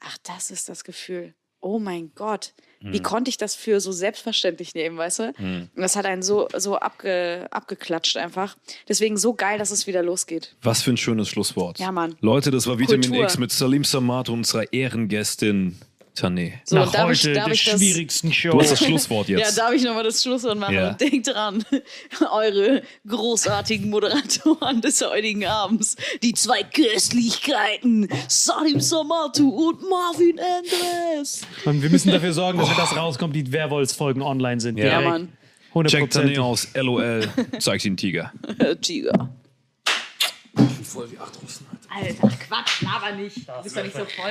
ach, das ist das Gefühl. Oh mein Gott, wie konnte ich das für so selbstverständlich nehmen, weißt du? Und das hat einen so, so abge, abgeklatscht einfach. Deswegen so geil, dass es wieder losgeht. Was für ein schönes Schlusswort. Ja, Mann. Leute, das war Vitamin Kultur. X mit Salim Samat und unserer Ehrengästin Tané. So, Nach darf ich- heute darf der ich das- schwierigsten Show. Du hast das Schlusswort Ja, jetzt. darf ich nochmal das Schlusswort machen? Ja. Und denkt dran, eure großartigen Moderatoren des heutigen Abends, die zwei Köstlichkeiten, Salim Samatu und Marvin Andres. Und wir müssen dafür sorgen, dass wenn das rauskommt, die Werwolfs-Folgen online sind. Ja, Direkt. Mann. 100%. Check Tané aus, LOL, zeig den Tiger. Äh, Giga. Voll wie acht Russen. Alter, Quatsch, laber nicht. Du bist doch nicht so voll.